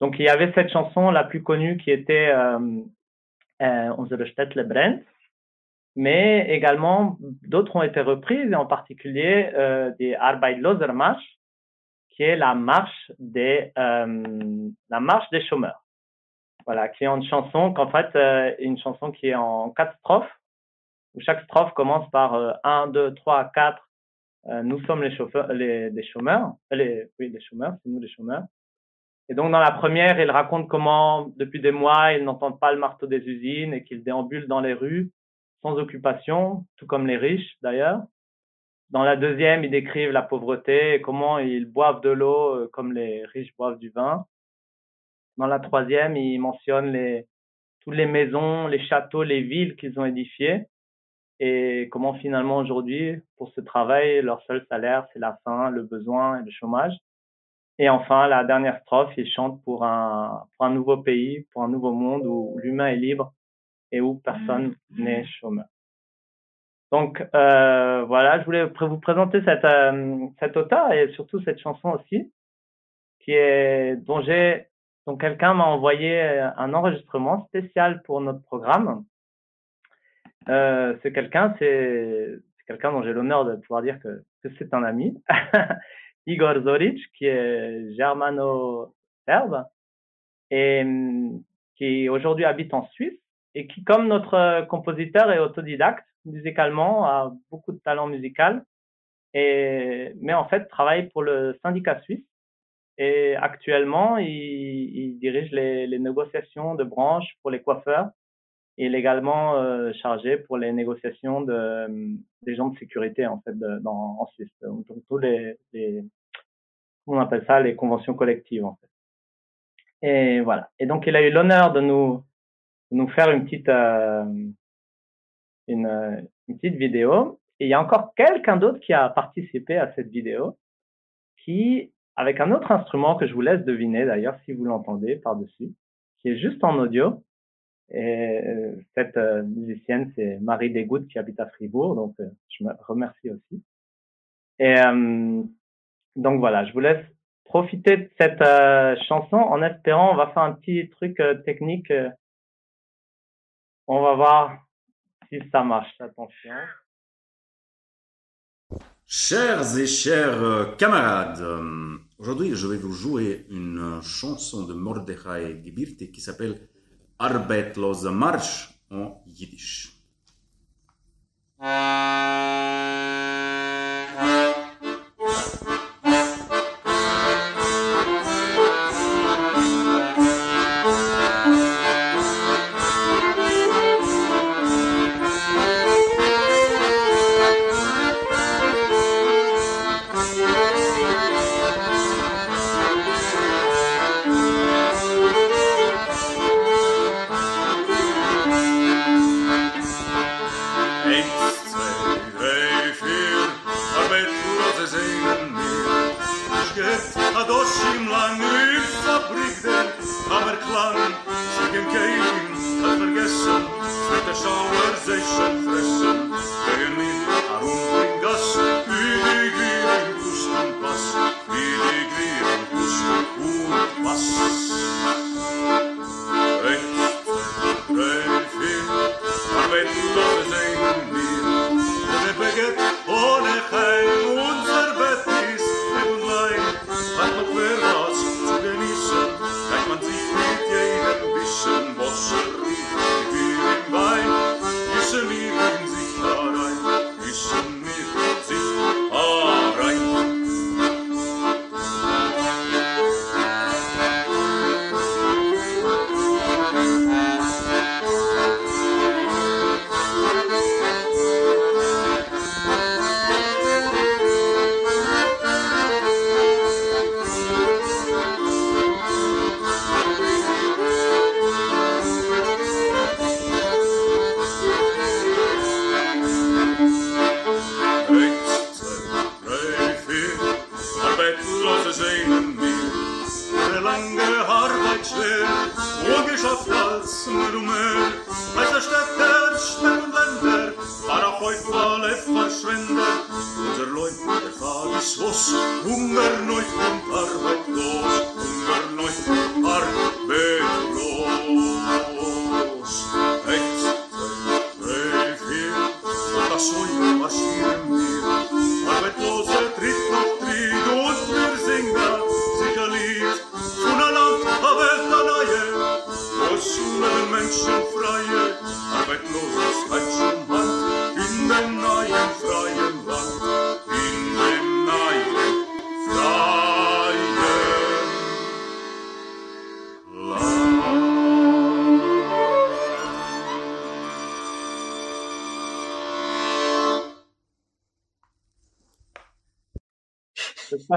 Donc il y avait cette chanson la plus connue qui était euh, euh, unsere Städtle brennt. Mais également, d'autres ont été reprises, en particulier euh, des Arbeitslosermarsch, qui est la marche des, euh, la marche des chômeurs. Voilà, qui est une chanson qu'en fait, euh, une chanson qui est en quatre strophes, où chaque strophe commence par euh, 1, 2, 3, 4. nous sommes les chauffeurs, les, des chômeurs, les, oui, les chômeurs, c'est nous les chômeurs. Et donc, dans la première, il raconte comment, depuis des mois, ils n'entendent pas le marteau des usines et qu'ils déambulent dans les rues sans occupation, tout comme les riches d'ailleurs. Dans la deuxième, ils décrivent la pauvreté et comment ils boivent de l'eau euh, comme les riches boivent du vin. Dans la troisième, ils mentionnent les, toutes les maisons, les châteaux, les villes qu'ils ont édifiées et comment finalement aujourd'hui, pour ce travail, leur seul salaire, c'est la faim, le besoin et le chômage. Et enfin, la dernière strophe, il chante pour un, pour un nouveau pays, pour un nouveau monde où l'humain est libre et où personne mmh. n'est chômeur. Donc euh, voilà, je voulais vous présenter cette, euh, cet auteur et surtout cette chanson aussi, qui est dont j'ai donc quelqu'un m'a envoyé un enregistrement spécial pour notre programme. Euh, c'est quelqu'un, c'est quelqu'un dont j'ai l'honneur de pouvoir dire que, que c'est un ami. <laughs> Igor Zoric, qui est germano-serbe et qui aujourd'hui habite en Suisse et qui, comme notre compositeur, est autodidacte musicalement, a beaucoup de talent musical, et, mais en fait travaille pour le syndicat suisse. Et actuellement, il, il dirige les, les, négociations de branche pour les coiffeurs. Il est également euh, chargé pour les négociations mm, des gens de sécurité en fait dans, Suisse. Tous les, on appelle ça les conventions collectives. Et voilà. Et donc il a eu l'honneur de nous nous faire une petite euh, une, petite vidéo. Et il y a encore quelqu'un d'autre qui a participé à cette vidéo, qui, avec un autre instrument que je vous laisse deviner d'ailleurs si vous l'entendez par-dessus, qui est juste en audio. Et euh, cette euh, musicienne, c'est Marie Desgouttes qui habite à Fribourg, donc euh, je me remercie aussi. Et donc voilà, je vous laisse profiter de cette chanson en espérant, on va faire un petit truc technique. on va voir si ça marche. Attention. Chers et chers camarades, aujourd'hui je vais vous jouer une chanson de Mordechai Gebirte qui s'appelle Arbeitloser Marsch en Brüder, aber klar, sag ihm kein, hat vergessen, mit der Schauer sich schon frischen, gegen ihn.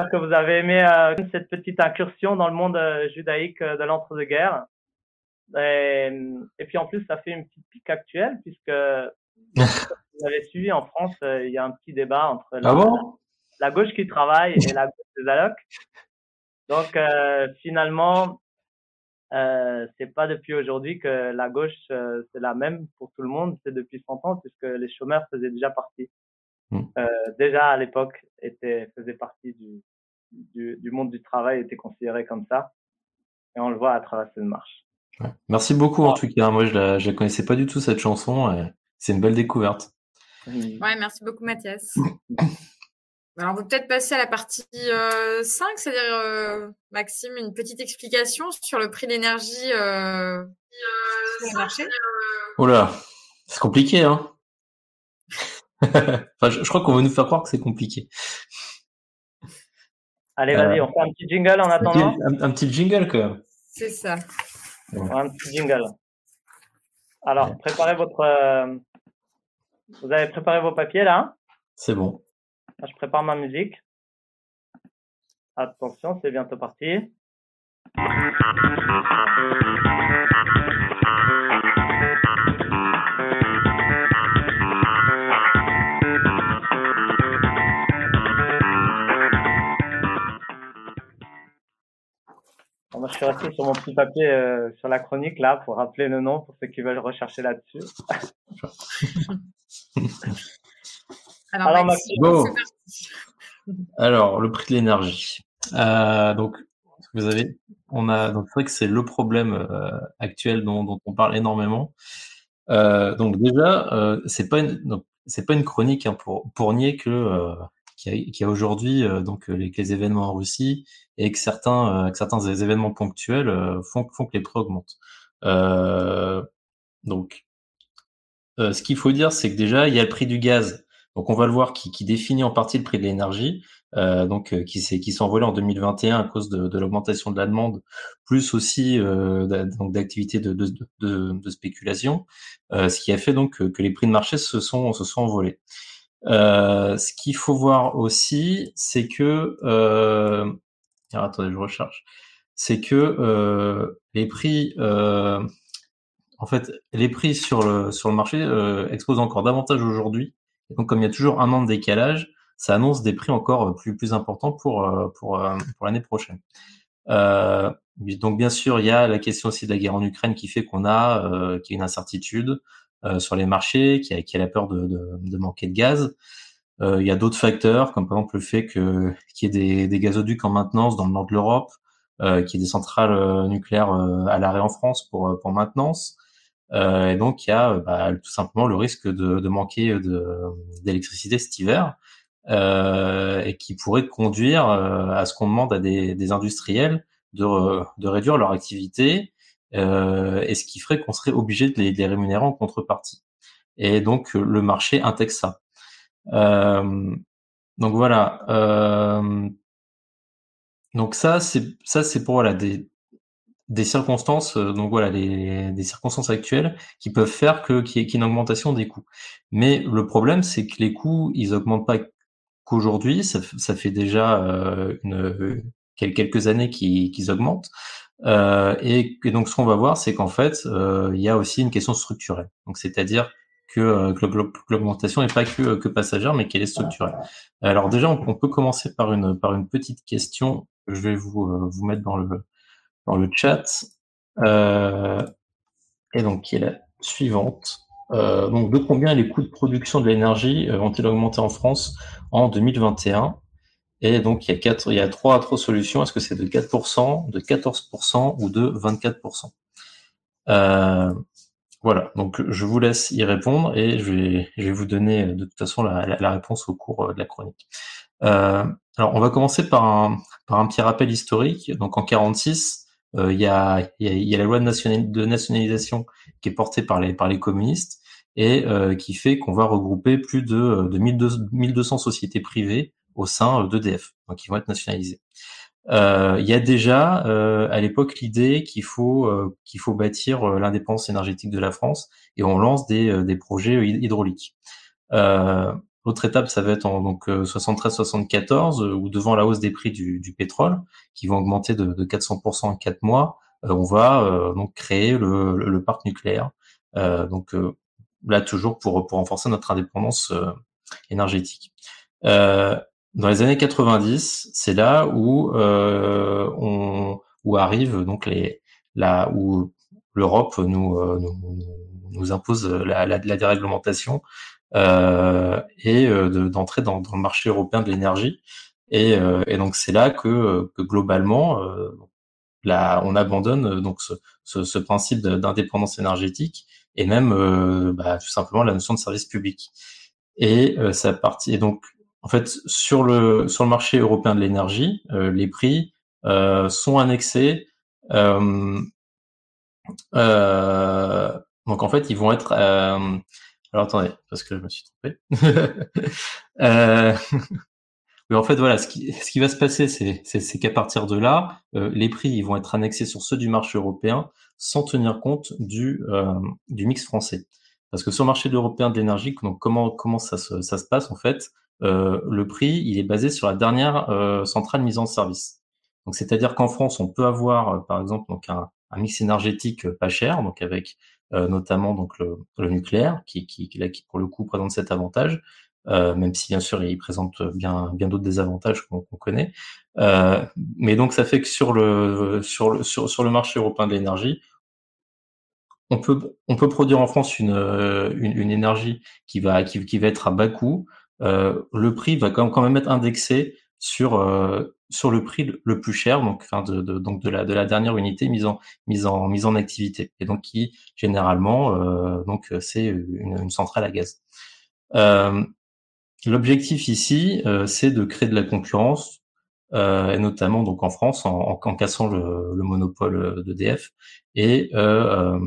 J'espère que vous avez aimé euh, cette petite incursion dans le monde euh, judaïque euh, de l'entre-deux-guerres. Et, et, puis en plus, ça fait une petite pique actuelle puisque <laughs> vous avez suivi en France, il y a un petit débat entre la, ah la gauche qui travaille et la gauche des allocs. Donc finalement, euh, c'est pas depuis aujourd'hui que la gauche c'est la même pour tout le monde, c'est depuis 100 ans puisque les chômeurs faisaient déjà partie. Mm. Euh, déjà à l'époque était faisait partie du, du, du, monde du travail, était considéré comme ça. Et on le voit à travers cette marche. Merci beaucoup en tout cas. Moi, je la, je la connaissais pas du tout cette chanson. C'est une belle découverte. Ouais, merci beaucoup Mathias. <laughs> Alors, on peut peut-être passer à la partie euh, 5, c'est-à-dire, euh, Maxime, une petite explication sur le prix de l'énergie euh, sur le marché. Oh là, c'est compliqué, hein <laughs> enfin, je, crois qu'on veut nous faire croire que c'est compliqué. Allez, vas-y, euh, on fait un petit jingle en attendant. Un, petit jingle, quoi. C'est ça. Un petit jingle. Alors, préparez votre. Euh, vous avez préparé vos papiers là hein? C'est bon. Je prépare ma musique. Attention, c'est bientôt parti. Moi, je suis resté sur mon petit papier euh, sur la chronique là pour rappeler le nom pour ceux qui veulent rechercher là-dessus. <laughs> Alors, Alors, Maxime, Bon. c'est parti. Alors, le prix de l'énergie. Euh, donc, vous avez, on a, donc c'est vrai que c'est le problème euh, actuel dont, dont on parle énormément. Euh, donc déjà, euh, c'est pas une, donc, c'est pas une chronique hein, pour pour nier que euh, y a, a aujourd'hui euh, donc les, les événements en Russie et que certains euh, que certains événements ponctuels euh, font font que les prix augmentent. Euh, donc, euh, ce qu'il faut dire, c'est que déjà il y a le prix du gaz. Donc on va le voir qui, qui définit en partie le prix de l'énergie, euh, donc euh, qui s'est qui s'est envolé en 2021 à cause de, de l'augmentation de la demande, plus aussi euh, d'activités de, de, de, de spéculation, euh, ce qui a fait donc que, que les prix de marché se sont se sont envolés. Euh, ce qu'il faut voir aussi, c'est que euh, attendez, je recherche, c'est que euh, les prix euh, en fait, les prix sur le sur le marché euh, explosent encore davantage aujourd'hui. Donc, comme il y a toujours un an de décalage, ça annonce des prix encore plus plus importants pour pour pour l'année prochaine. Donc, bien sûr, il y a la question aussi de la guerre en Ukraine qui fait qu'on a qu'il y a une incertitude sur les marchés, qui a qui a la peur de, de, de manquer de gaz. Euh, il y a d'autres facteurs, comme par exemple le fait que qu'il y ait des, des gazoducs en maintenance dans le nord de l'Europe, euh, qu'il y ait des centrales euh, nucléaires euh, à l'arrêt en France pour pour maintenance. Euh, et donc il y a euh, bah, tout simplement le risque de, de manquer de d'électricité cet hiver, euh, et qui pourrait conduire euh, à ce qu'on demande à des, des industriels de, de réduire leur activité, euh, et ce qui ferait qu'on serait obligé de les, de les rémunérer en contrepartie. Et donc euh, le marché intègre ça. Euh, donc voilà. Euh, donc ça, c'est ça, c'est pour voilà des des circonstances. euh, donc voilà, les des circonstances actuelles qui peuvent faire que qu'il y y ait une augmentation des coûts. Mais le problème, c'est que les coûts, ils augmentent pas qu'aujourd'hui. Ça, ça fait déjà euh, une quel- quelques années qu'ils qu'ils augmentent. Euh, et, et donc ce qu'on va voir, c'est qu'en fait, euh, il y a aussi une question structurelle. Donc c'est-à-dire que, euh, que l'aug- que l'augmentation n'est pas que, que passagère, mais qu'elle est structurelle. Alors déjà, on, peut commencer par une par une petite question. que Je vais vous euh, vous mettre dans le dans le chat. Euh, et donc qui est la suivante. Euh, donc de combien les coûts de production de l'énergie euh, ont-ils augmenté en France en 2021 Et donc il y a quatre, il y a trois, trois solutions. Est-ce que c'est de 4%, de 14% ou de 24% euh, Voilà. Donc je vous laisse y répondre et je vais, je vais vous donner de toute façon la, la, la réponse au cours euh, de la chronique. Euh, alors on va commencer par un, par un petit rappel historique. Donc en 46, euh, il y, a, il y, a, il y a la loi de, de nationalisation qui est portée par les, par les communistes et euh, qui fait qu'on va regrouper plus de, de 1200, 1200 sociétés privées au sein d'EDF, donc qui vont être nationalisées. Euh, il y a déjà euh, à l'époque l'idée qu'il faut euh, qu'il faut bâtir euh, l'indépendance énergétique de la France et on lance des, euh, des projets hydrauliques. Euh, L'autre étape, ça va être en donc 73-74, où devant la hausse des prix du, du pétrole, qui vont augmenter de, de 400% en quatre mois, on va donc créer le, le, parc nucléaire. Donc là toujours pour pour renforcer notre indépendance énergétique. Euh, dans les années 90, c'est là où euh, on où arrive donc les là où l'Europe nous, euh, nous, nous impose la, la, la déréglementation euh, et euh, d'entrer dans, dans, le marché européen de l'énergie. Et, euh, et, donc c'est là que, que globalement, euh, là, on abandonne donc ce, ce, ce principe d'indépendance énergétique et même bah, tout simplement la notion de service public. Et ça partie. Et donc en fait sur le sur le marché européen de l'énergie, euh, les prix euh, sont annexés. Euh, donc en fait ils vont être alors attendez, parce que je me suis trompé. <laughs> euh... <laughs> Oui, en fait, voilà, ce qui, va se passer, c'est qu'à partir de là, les prix ils vont être annexés sur ceux du marché européen sans tenir compte du, du mix français. Parce que sur le marché européen de l'énergie, comment, comment ça, se, ça se passe en fait Le prix, il est basé sur la dernière euh, centrale mise en service. Donc c'est-à-dire qu'en France, on peut avoir, par exemple, donc un, un mix énergétique pas cher, donc avec euh, notamment donc le, le, nucléaire, qui, qui, qui, pour le coup présente cet avantage. même si bien sûr il présente bien bien d'autres désavantages qu'on connaît. mais donc ça fait que sur le sur le sur, sur le marché européen de l'énergie, on peut on peut produire en France une une, une énergie qui va qui, qui va être à bas coût. Le prix va quand même être indexé sur sur le prix le plus cher, donc, enfin de, de, donc de la de la dernière unité mise en mise en mise en activité, et donc qui généralement euh, donc c'est une, une, centrale à gaz. Euh, L'objectif ici, euh, c'est de créer de la concurrence, euh, et notamment donc en France en, en, cassant le, le monopole d'EDF et euh,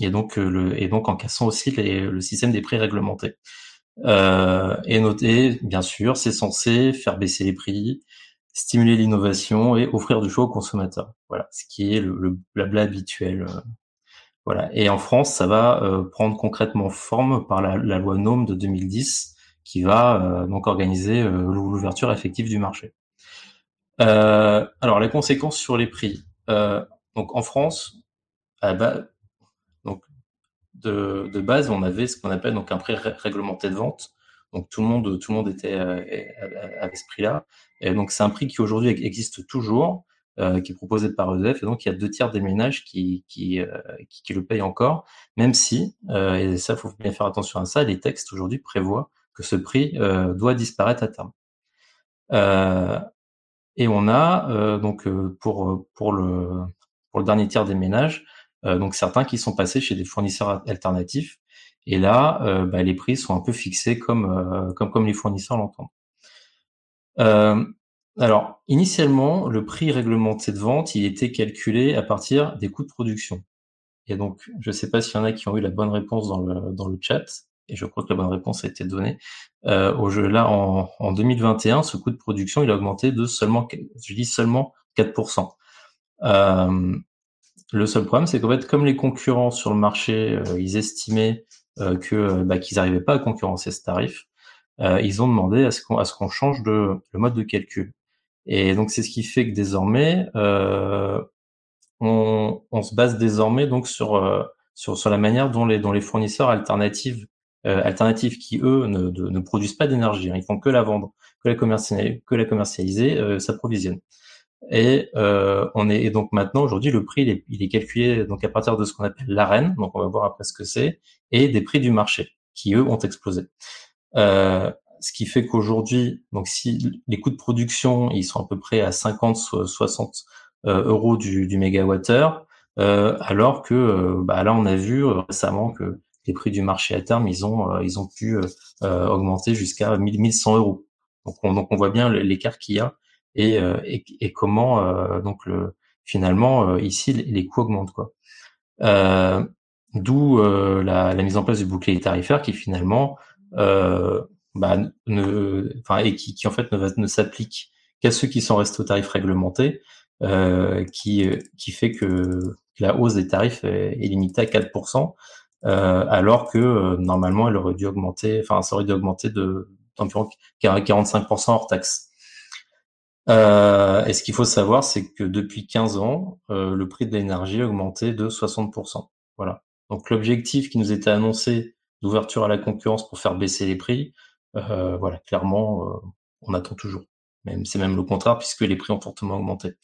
et donc le et donc en cassant aussi les, le système des prix réglementés. Euh, et noter, bien sûr, c'est censé faire baisser les prix, stimuler l'innovation et offrir du choix aux consommateurs. Voilà, ce qui est le, blabla habituel. Euh, voilà. Et en France, ça va euh, prendre concrètement forme par la, loi NOM de 2010, qui va euh, donc organiser l'ouverture effective du marché. alors, les conséquences sur les prix. donc, en France, bah, donc de, base, on avait ce qu'on appelle donc un prix réglementé de vente. Donc tout le monde, tout le monde était à ce prix-là. Et donc c'est un prix qui aujourd'hui existe toujours, euh, qui est proposé par EDF, et donc il y a deux tiers des ménages qui, qui, euh, qui, le payent encore, même si, euh, et ça faut bien faire attention à ça, les textes aujourd'hui prévoient que ce prix euh, doit disparaître à terme. Euh, et on a donc pour pour le pour le dernier tiers des ménages, donc certains qui sont passés chez des fournisseurs alternatifs, et là bah, les prix sont un peu fixés comme comme comme les fournisseurs l'entendent. Euh, alors, initialement, le prix réglementé de vente, il était calculé à partir des coûts de production. Et donc, je ne sais pas s'il y en a qui ont eu la bonne réponse dans le, dans le chat, et je crois que la bonne réponse a été donnée. Euh, au jeu, là, en, en 2021, ce coût de production, il a augmenté de seulement, je dis seulement 4%. Euh, le seul problème, c'est qu'en fait, comme les concurrents sur le marché, euh, ils estimaient euh, que bah, qu'ils n'arrivaient pas à concurrencer ce tarif, euh, ils ont demandé à ce qu'on ce qu'on change de le mode de calcul. Et donc c'est ce qui fait que désormais euh, on, on, se base désormais donc sur euh, sur sur la manière dont les dont les fournisseurs alternatifs euh, alternatifs qui eux ne, ne produisent pas d'énergie, hein, ils font que la vendre, que la commercialiser, que la commercialiser, euh, s'approvisionnent. Et euh, on est et donc maintenant aujourd'hui le prix il est, il est, calculé donc à partir de ce qu'on appelle l'arène, donc on va voir après ce que c'est, et des prix du marché qui eux ont explosé. Euh, ce qui fait qu'aujourd'hui, donc si les coûts de production ils sont à peu près à 50 60 euh, euros du, du mégawattheure, euh, alors que euh, bah là on a vu récemment que les prix du marché à terme ils ont ils ont pu augmenter jusqu'à 1100 euros. Donc on, donc on voit bien l'écart qu'il y a et, et, et comment donc le finalement ici les coûts augmentent quoi. D'où la, la, mise en place du bouclier tarifaire qui finalement euh, bah, ne, enfin, et qui, qui, en fait ne, ne s'applique qu'à ceux qui sont restés au tarif réglementé, euh, qui, qui fait que la hausse des tarifs est, limitée à 4%, euh, alors que euh, normalement elle aurait dû augmenter, enfin ça aurait dû augmenter de d'environ 45% hors taxe. Euh, et ce qu'il faut savoir, c'est que depuis 15 ans, euh, le prix de l'énergie a augmenté de 60%. Voilà. Donc l'objectif qui nous était annoncé d'ouverture à la concurrence pour faire baisser les prix, euh, voilà, clairement, euh, on attend toujours. Même c'est même le contraire puisque les prix ont fortement augmenté.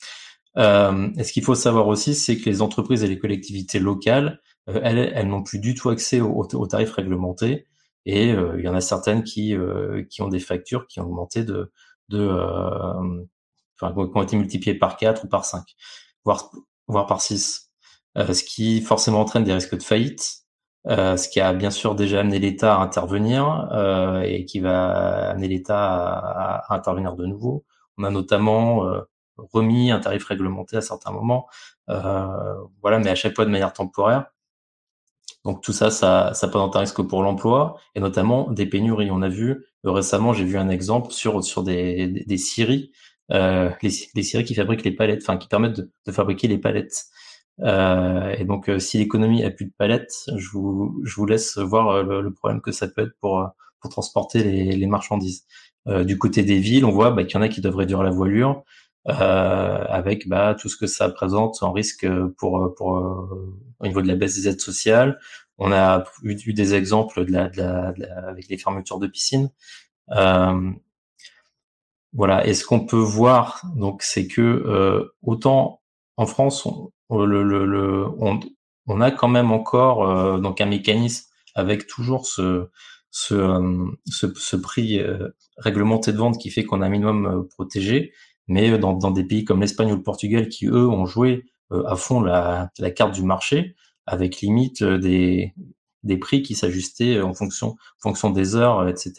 Euh, et ce qu'il faut savoir aussi, c'est que les entreprises et les collectivités locales, euh, elles, elles n'ont plus du tout accès aux, tarifs réglementés. Et il y en a certaines qui, qui ont des factures qui ont augmenté de, de enfin, qui ont été multipliées par 4 ou par 5, voire, voire par 6. ce qui forcément entraîne des risques de faillite, euh, ce qui a bien sûr déjà amené l'État à intervenir euh, et qui va amener l'État à, intervenir de nouveau. On a notamment euh, remis un tarif réglementé à certains moments, euh, voilà, mais à chaque fois de manière temporaire. Donc tout ça, ça, ça présente un risque pour l'emploi et notamment des pénuries. On a vu récemment, j'ai vu un exemple sur sur des des, les, les scieries qui fabriquent les palettes, enfin qui permettent de, de fabriquer les palettes. Euh, et donc, euh, si l'économie a plus de palettes, je vous, je vous laisse voir euh, le, problème que ça peut être pour, pour transporter les, les marchandises. du côté des villes, on voit bah, qu'il y en a qui devraient réduire la voilure, euh, avec bah, tout ce que ça présente en risque pour, pour au niveau de la baisse des aides sociales. On a eu, eu des exemples de la, de la, de la, avec les fermetures de piscines. Voilà. Et ce qu'on peut voir, donc, c'est que autant en France, le, on, a quand même encore donc un mécanisme avec toujours ce, prix réglementé de vente qui fait qu'on a un minimum protégé. Mais dans, des pays comme l'Espagne ou le Portugal qui, eux, ont joué à fond la, carte du marché, avec limite des, des prix qui s'ajustaient en fonction, fonction des heures, etc.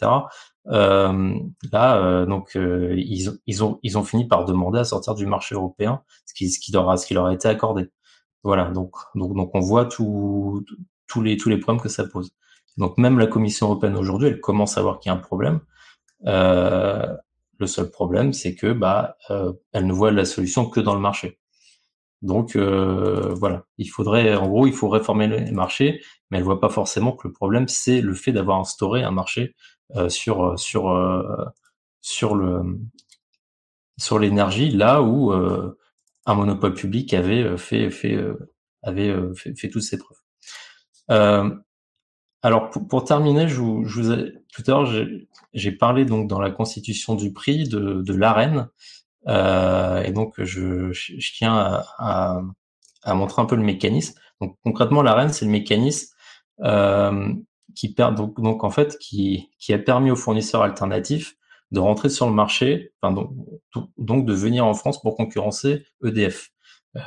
Euh, là, euh, donc euh, ils, ils, ont ils ont fini par demander à sortir du marché européen, ce qui ce qui leur a ce qui leur a été accordé. Voilà, donc donc donc on voit tous tous les tous les problèmes que ça pose. Donc même la Commission européenne aujourd'hui, elle commence à voir qu'il y a un problème. Euh, le seul problème, c'est que bah elle ne voit la solution que dans le marché. Donc euh, voilà, il faudrait, en gros, il faut réformer le marché, mais elle voit pas forcément que le problème c'est le fait d'avoir instauré un marché euh, sur sur euh, sur le sur l'énergie là où un monopole public avait fait fait avait fait, toutes ses preuves. alors pour, pour, terminer, je vous, je vous ai, tout à l'heure j'ai parlé donc dans la constitution du prix de, de l'arène euh, et donc, je, je, tiens à, à, montrer un peu le mécanisme. Donc, concrètement, l'arène, c'est le mécanisme euh, qui donc, donc en fait qui, qui a permis aux fournisseurs alternatifs de rentrer sur le marché, enfin, donc, donc de venir en France pour concurrencer EDF.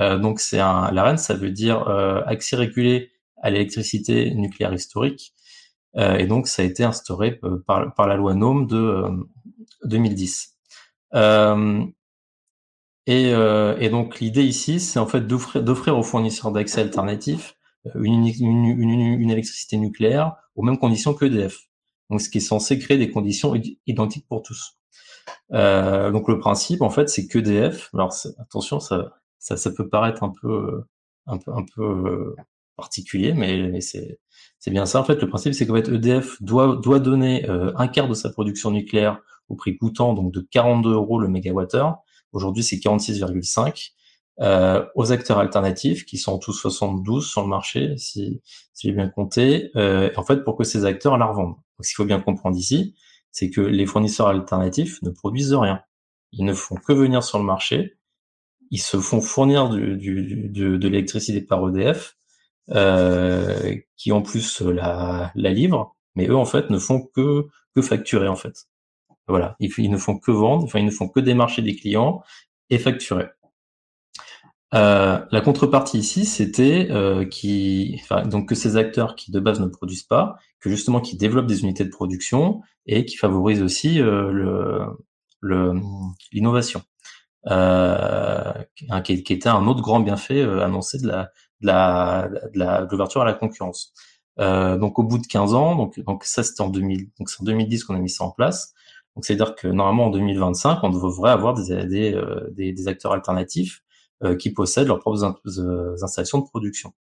Euh, donc c'est un l'AREN, ça veut dire euh, accès régulé à l'électricité nucléaire historique, euh, et donc ça a été instauré euh, par, par la loi NOM de 2010. Euh, et, euh, et donc l'idée ici, c'est en fait d'offrir aux fournisseurs d'accès alternatifs une, une, une, une, électricité nucléaire aux mêmes conditions que EDF. Donc ce qui est censé créer des conditions identiques pour tous. Euh, donc le principe, en fait, c'est qu'EDF. Alors attention, ça, ça, ça, peut paraître un peu, un peu, un peu particulier, mais, mais c'est c'est bien ça. En fait, le principe, c'est qu'en fait, EDF doit doit donner euh, un quart de sa production nucléaire au prix coûtant, donc de 42 euros le mégawattheure, Aujourd'hui, c'est 46,5 euh, aux acteurs alternatifs qui sont tous 72 sur le marché, si, si j'ai bien compté. Euh, en fait, pour que ces acteurs la revendent. Donc, ce qu'il faut bien comprendre ici, c'est que les fournisseurs alternatifs ne produisent rien. Ils ne font que venir sur le marché. Ils se font fournir du, du, de l'électricité par EDF, euh, qui en plus la, la livre, mais eux en fait ne font que que facturer en fait. Voilà, ils, ne font que vendre, enfin ils ne font que démarcher des clients et facturer. Euh, la contrepartie ici, c'était euh, donc que ces acteurs qui de base ne produisent pas, que justement qui développent des unités de production et qui favorisent aussi euh, le l'innovation, euh, qui, qui, était un autre grand bienfait euh, annoncé de la de la de l'ouverture à la concurrence. Donc au bout de 15 ans, donc donc ça c'était en 2000, donc c'est en 2010 qu'on a mis ça en place. Donc c'est-à-dire que normalement en 2025, on devrait avoir des, des, euh, des, acteurs alternatifs qui possèdent leurs propres euh, installations de production.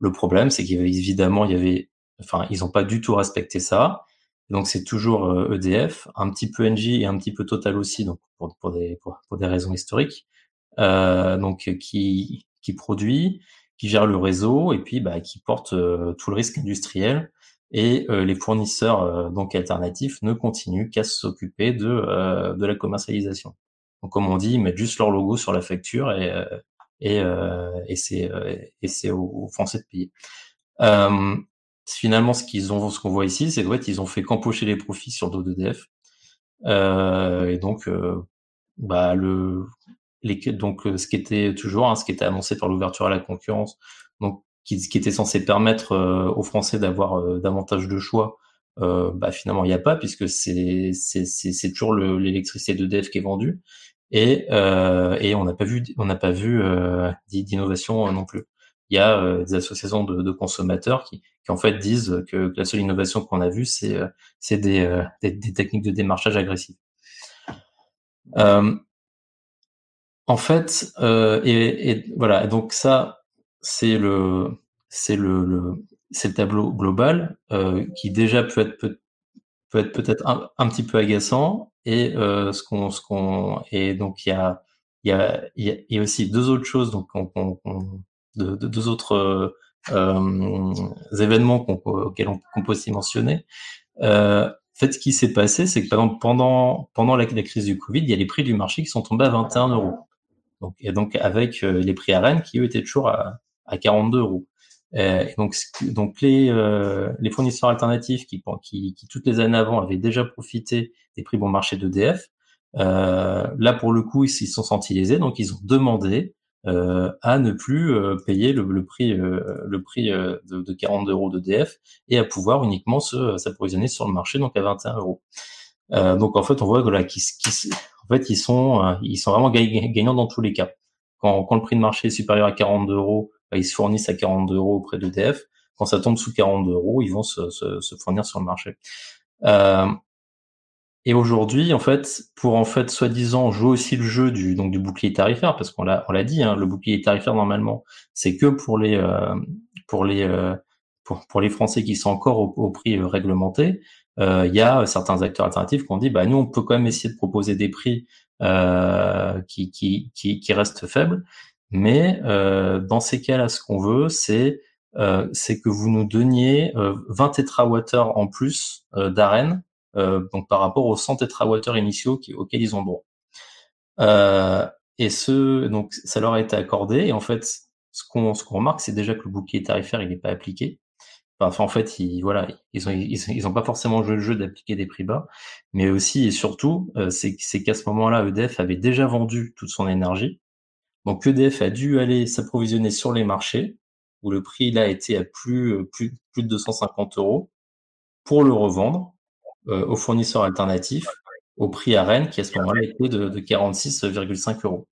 Le problème, c'est qu'évidemment, il y avait, enfin, ils n'ont pas du tout respecté ça. Donc c'est toujours EDF, e un petit peu Engie et un petit peu Total aussi, donc pour, pour des pour, des raisons historiques, euh, donc qui qui produit, qui gère le réseau et puis bah, qui porte tout le risque industriel et euh, les fournisseurs euh, donc alternatifs ne continuent qu'à s'occuper de, euh, de la commercialisation. Donc comme on dit, ils mettent juste leur logo sur la facture et, et, et c'est c'est aux, Français de payer. finalement, ce qu'ils ont, ce qu'on voit ici, c'est qu'en fait, ils ont fait qu'empocher les profits sur dos d'EDF. et donc, bah le donc ce qui était toujours, hein, ce qui était annoncé par l'ouverture à la concurrence, donc qui, était censé permettre euh, aux Français d'avoir euh, davantage de choix, euh, bah, finalement il n'y a pas puisque c'est c'est toujours l'électricité d'EDF qui est vendue et et on n'a pas vu on n'a pas vu d'innovation non plus. Il y a des associations de, de consommateurs qui, qui, en fait disent que, la seule innovation qu'on a vue c'est c'est des, des, des, techniques de démarchage agressif. en fait, et, et, voilà, donc ça, c'est le c'est le, le c'est le tableau global euh, qui déjà peut être peut, peut être peut-être un, petit peu agaçant et euh, ce qu'on ce qu'on et donc il y a il y a il y a aussi deux autres choses donc on, on, de, de, deux autres euh, événements qu'on, auxquels on, peut aussi mentionner. Euh, fait, ce qui s'est passé, c'est que par exemple, pendant, pendant la, crise du Covid, il y a les prix du marché qui sont tombés à 21 euros. Donc, et donc, avec euh, les prix à Rennes qui, eux, étaient toujours à, à 42 euros. Et donc, donc les, euh, les fournisseurs alternatifs qui, qui, qui, toutes les années avant, avaient déjà profité des prix bon marché d'EDF, euh, là, pour le coup, ils s'y sont sentis lésés, donc ils ont demandé euh, à ne plus euh, payer le, le prix, euh, le prix de, de 40 euros d'EDF et à pouvoir uniquement se s'approvisionner sur le marché, donc à 21 euros. donc en fait, on voit voilà, qu'ils, en fait, ils sont, ils sont vraiment gagnants dans tous les cas. Quand, quand le prix de marché est supérieur à 42 euros, ils se fournissent à 42 euros auprès d'EDF. Quand ça tombe sous 42 euros, ils vont se, se, fournir sur le marché. Euh, et aujourd'hui, en fait, pour en fait soi-disant jouer aussi le jeu du donc du bouclier tarifaire, parce qu'on l'a on l'a dit, hein, le bouclier tarifaire normalement, c'est que pour les euh, pour les euh, pour, pour les Français qui sont encore au, prix euh, réglementé. Il y a certains acteurs alternatifs qui ont dit, bah nous, on peut quand même essayer de proposer des prix qui, qui qui qui restent faibles, mais dans ces cas-là, ce qu'on veut, c'est c'est que vous nous donniez 20 térawattheures en plus d'arène euh, donc par rapport aux 100 térawattheures initiaux qui, auxquels ils ont droit. Euh, et ce, donc ça leur a été accordé. Et en fait, ce qu'on ce qu'on remarque, c'est déjà que le bouclier tarifaire il n'est pas appliqué. Enfin, en fait, ils, voilà, ils ont ils, ont pas forcément joué le jeu d'appliquer des prix bas, mais aussi et surtout, euh, c'est qu'à ce moment-là, EDF avait déjà vendu toute son énergie. Donc EDF a dû aller s'approvisionner sur les marchés où le prix là était à plus plus plus de 250 euros pour le revendre euh, aux fournisseurs alternatifs au prix à Rennes qui à ce moment-là était de, de 46,5 euros.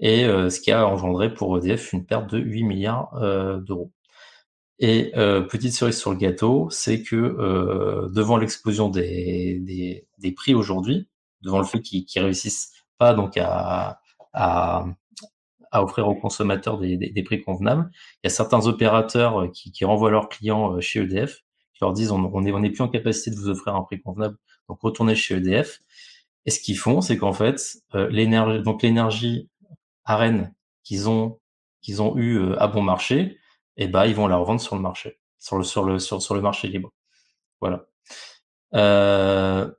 Et euh, ce qui a engendré pour EDF une perte de 8 milliards euh, d'euros. Et petite cerise sur le gâteau, c'est que devant l'explosion des, des, des, prix aujourd'hui, devant le fait qu'ils ne réussissent pas donc à, à, à, offrir aux consommateurs des, des, prix convenables, il y a certains opérateurs qui, qui renvoient leurs clients chez EDF leur disent on n'est on est plus en capacité de vous offrir un prix convenable, donc retournez chez EDF. Et ce qu'ils font, c'est qu'en fait, euh, l'énergie, donc l'énergie à qu'ils ont qu'ils ont eu euh, à bon marché, eh ben ils vont la revendre sur le marché, sur le sur le sur, sur le marché libre. Voilà. Euh,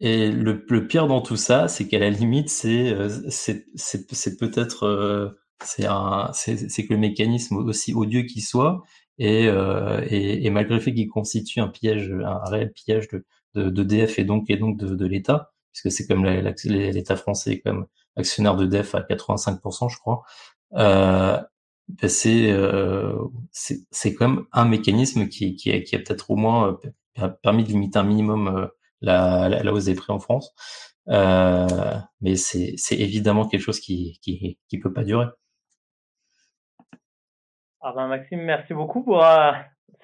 et le, le, pire dans tout ça, c'est qu'à la limite, c'est euh, c'est peut-être c'est un c'est que le mécanisme aussi odieux qu'il soit, et, euh, et, et, malgré le fait qu'il constitue un piège, un réel piège de, de, de DF et donc et donc de, de l'État, puisque c'est comme l'État français comme actionnaire de DF à 85%, je crois. Euh, ben c'est euh, c'est quand même un mécanisme qui, qui, a, qui a peut-être au moins euh, permis de limiter un minimum euh, la, la, la, hausse des prix en France. Euh, mais c'est évidemment quelque chose qui, qui, qui peut pas durer. Ah ben Maxime, merci beaucoup pour euh,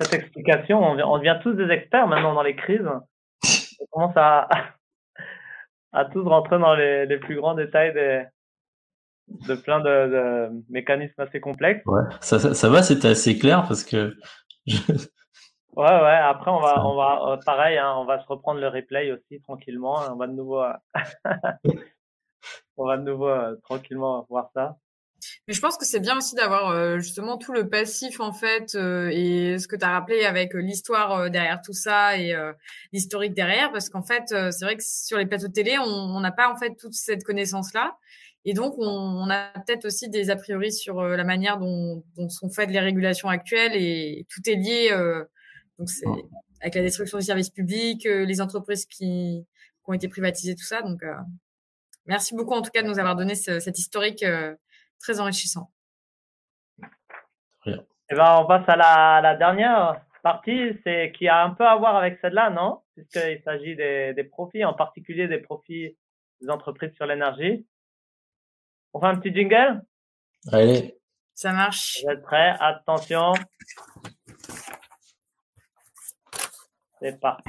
cette explication. On, on, devient tous des experts maintenant dans les crises. On commence à, à tous rentrer dans les, les plus grands détails des, de plein de, de, mécanismes assez complexes. Ouais, ça, ça, ça va, c'était assez clair parce que. Ouais, ouais. Après, on va, on va, euh, pareil, hein, on va se reprendre le replay aussi tranquillement. On va de nouveau, euh, <laughs> on va de nouveau tranquillement voir ça. Mais je pense que c'est bien aussi d'avoir euh, justement tout le passif en fait euh, et ce que tu as rappelé avec euh, l'histoire derrière tout ça et l'historique derrière parce qu'en fait c'est vrai que sur les plateaux de télé on n'a pas en fait toute cette connaissance là et donc on, on a peut-être aussi des a priori sur la manière dont, dont, sont faites les régulations actuelles et tout est lié donc c'est avec la destruction des services publics, les entreprises qui, qui, ont été privatisées tout ça donc merci beaucoup en tout cas de nous avoir donné ce, cet historique très enrichissant. Et eh ben, on passe à la, la dernière partie, c'est qui a un peu à voir avec celle-là, non? Puisqu'il s'agit des, des, profits, en particulier des profits des entreprises sur l'énergie. On fait un petit jingle? Allez. Ça marche. Vous êtes prêts? Attention. C'est parti.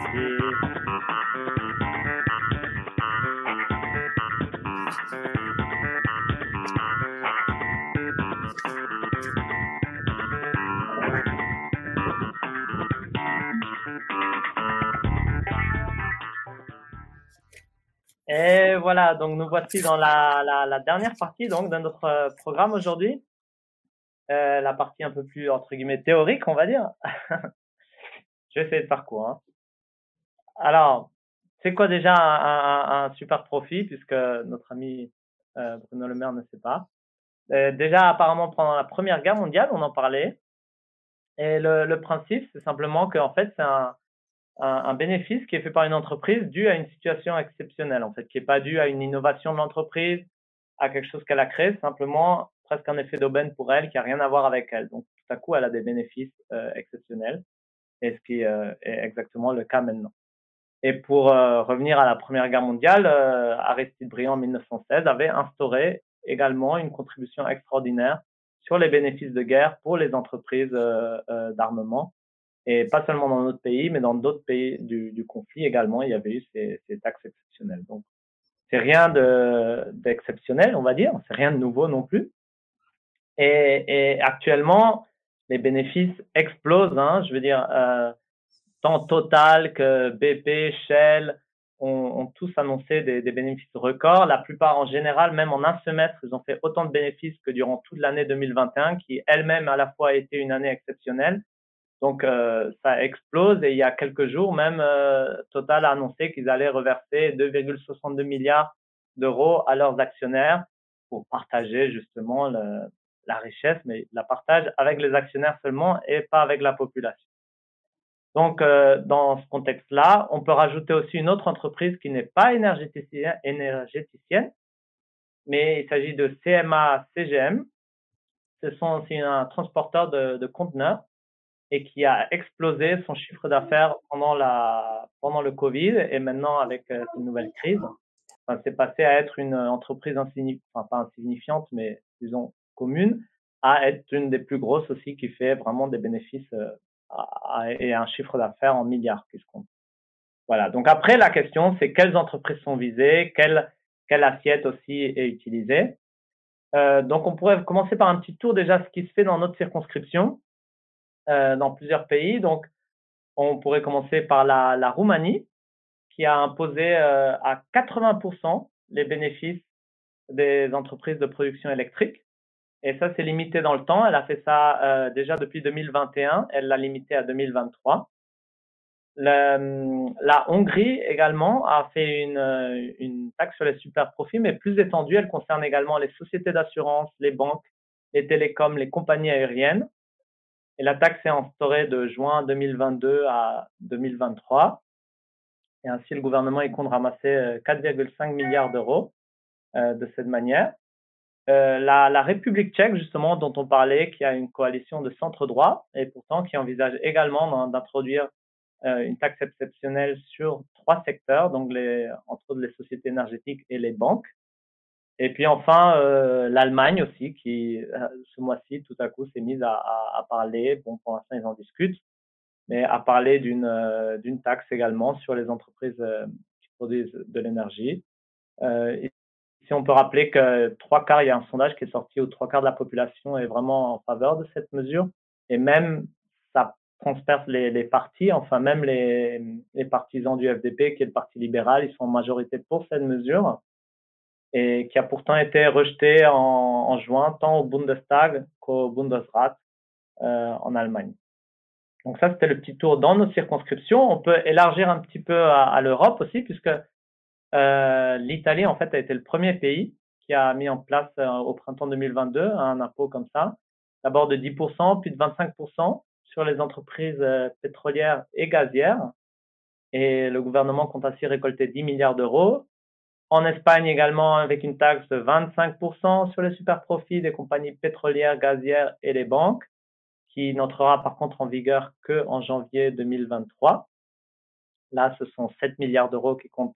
Et voilà, donc nous voici dans la, la, dernière partie donc de notre euh, programme aujourd'hui. Euh, la partie un peu plus entre guillemets théorique, on va dire. <laughs> Essayer de faire court. Hein. alors, c'est quoi déjà un, super profit, puisque notre ami euh, Bruno Le Maire ne sait pas? Euh, déjà, apparemment, pendant la Première Guerre mondiale, on en parlait. Et le, le principe, c'est simplement qu'en fait, c'est un, un, bénéfice qui est fait par une entreprise dû à une situation exceptionnelle, en fait, qui n'est pas dû à une innovation de l'entreprise, à quelque chose qu'elle a créé, simplement presque un effet d'aubaine pour elle qui n'a rien à voir avec elle. Donc, tout à coup, elle a des bénéfices euh, exceptionnels, et ce qui euh, est exactement le cas maintenant. Et pour euh, revenir à la Première Guerre mondiale, Aristide Briand en 1916 avait instauré également une contribution extraordinaire sur les bénéfices de guerre pour les entreprises d'armement et pas seulement dans notre pays, mais dans d'autres pays du, conflit également, il y avait eu ces, taxes exceptionnelles. Donc, c'est rien d'exceptionnel, on va dire, c'est rien de nouveau non plus. Et actuellement, les bénéfices explosent. Hein, je veux dire, euh, tant Total que BP, Shell ont, tous annoncé des, des, bénéfices records. La plupart, en général, même en un semestre, ils ont fait autant de bénéfices que durant toute l'année 2021, qui elle-même à la fois a été une année exceptionnelle donc euh, ça explose et il y a quelques jours même, euh, Total a annoncé qu'ils allaient reverser 2,62 milliards d'euros à leurs actionnaires pour partager justement le, la richesse, mais la partage avec les actionnaires seulement et pas avec la population. Donc euh, dans ce contexte-là, on peut rajouter aussi une autre entreprise qui n'est pas énergéticienne, mais il s'agit de CMA CGM. Ce sont aussi un transporteur de, de conteneurs et qui a explosé son chiffre d'affaires pendant la pendant le Covid et maintenant avec euh, cette nouvelle crise, enfin, c'est passé à être une entreprise insignifiante, enfin pas insignifiante, mais disons commune, à être une des plus grosses aussi qui fait vraiment des bénéfices euh, et un chiffre d'affaires en milliards qui. Voilà. Donc après la question c'est quelles entreprises sont visées, quelle quelle assiette aussi est utilisée. Euh, donc on pourrait commencer par un petit tour déjà ce qui se fait dans notre circonscription. Euh, dans plusieurs pays. Donc, on pourrait commencer par la, Roumanie, qui a imposé à 80% les bénéfices des entreprises de production électrique. Et ça, c'est limité dans le temps. Elle a fait ça euh, déjà depuis 2021. Elle l'a limité à 2023. La, la, Hongrie également a fait une, une taxe sur les super profits, mais plus étendue. Elle concerne également les sociétés d'assurance, les banques, les télécoms, les compagnies aériennes. Et la taxe est instaurée de juin 2022 à 2023. Et ainsi, le gouvernement compte ramasser 4,5 euh, milliards d'euros euh, de cette manière. Euh, la, la, République tchèque, justement, dont on parlait, qui a une coalition de centre droit et pourtant qui envisage également d'introduire euh, une taxe exceptionnelle sur trois secteurs, donc les, entre les sociétés énergétiques et les banques. Et puis enfin, euh, l'Allemagne aussi, qui euh, ce mois-ci, tout à coup, s'est mise à, à, à, parler, bon, pour l'instant, ils en discutent, mais à parler d'une euh, d'une taxe également sur les entreprises euh, qui produisent de l'énergie. Si on peut rappeler que trois quarts, il y a un sondage qui est sorti où trois quarts de la population est vraiment en faveur de cette mesure, et même ça transperce les, partis, enfin même les, partisans du FDP, qui est le parti libéral, ils sont en majorité pour cette mesure et qui a pourtant été rejeté en, en juin tant au Bundestag qu'au Bundesrat euh, en Allemagne. Donc ça, c'était le petit tour dans nos circonscriptions. On peut élargir un petit peu à, à l'Europe aussi, puisque euh, l'Italie, en fait, a été le premier pays qui a mis en place euh, au printemps 2022 un impôt comme ça, d'abord de 10%, puis de 25% sur les entreprises euh, pétrolières et gazières. Et le gouvernement compte ainsi récolter 10 milliards d'euros. En Espagne également, avec une taxe de 25% sur les super profits des compagnies pétrolières, gazières et les banques, qui n'entrera par contre en vigueur que en janvier 2023. Là, ce sont 7 milliards d'euros qui comptent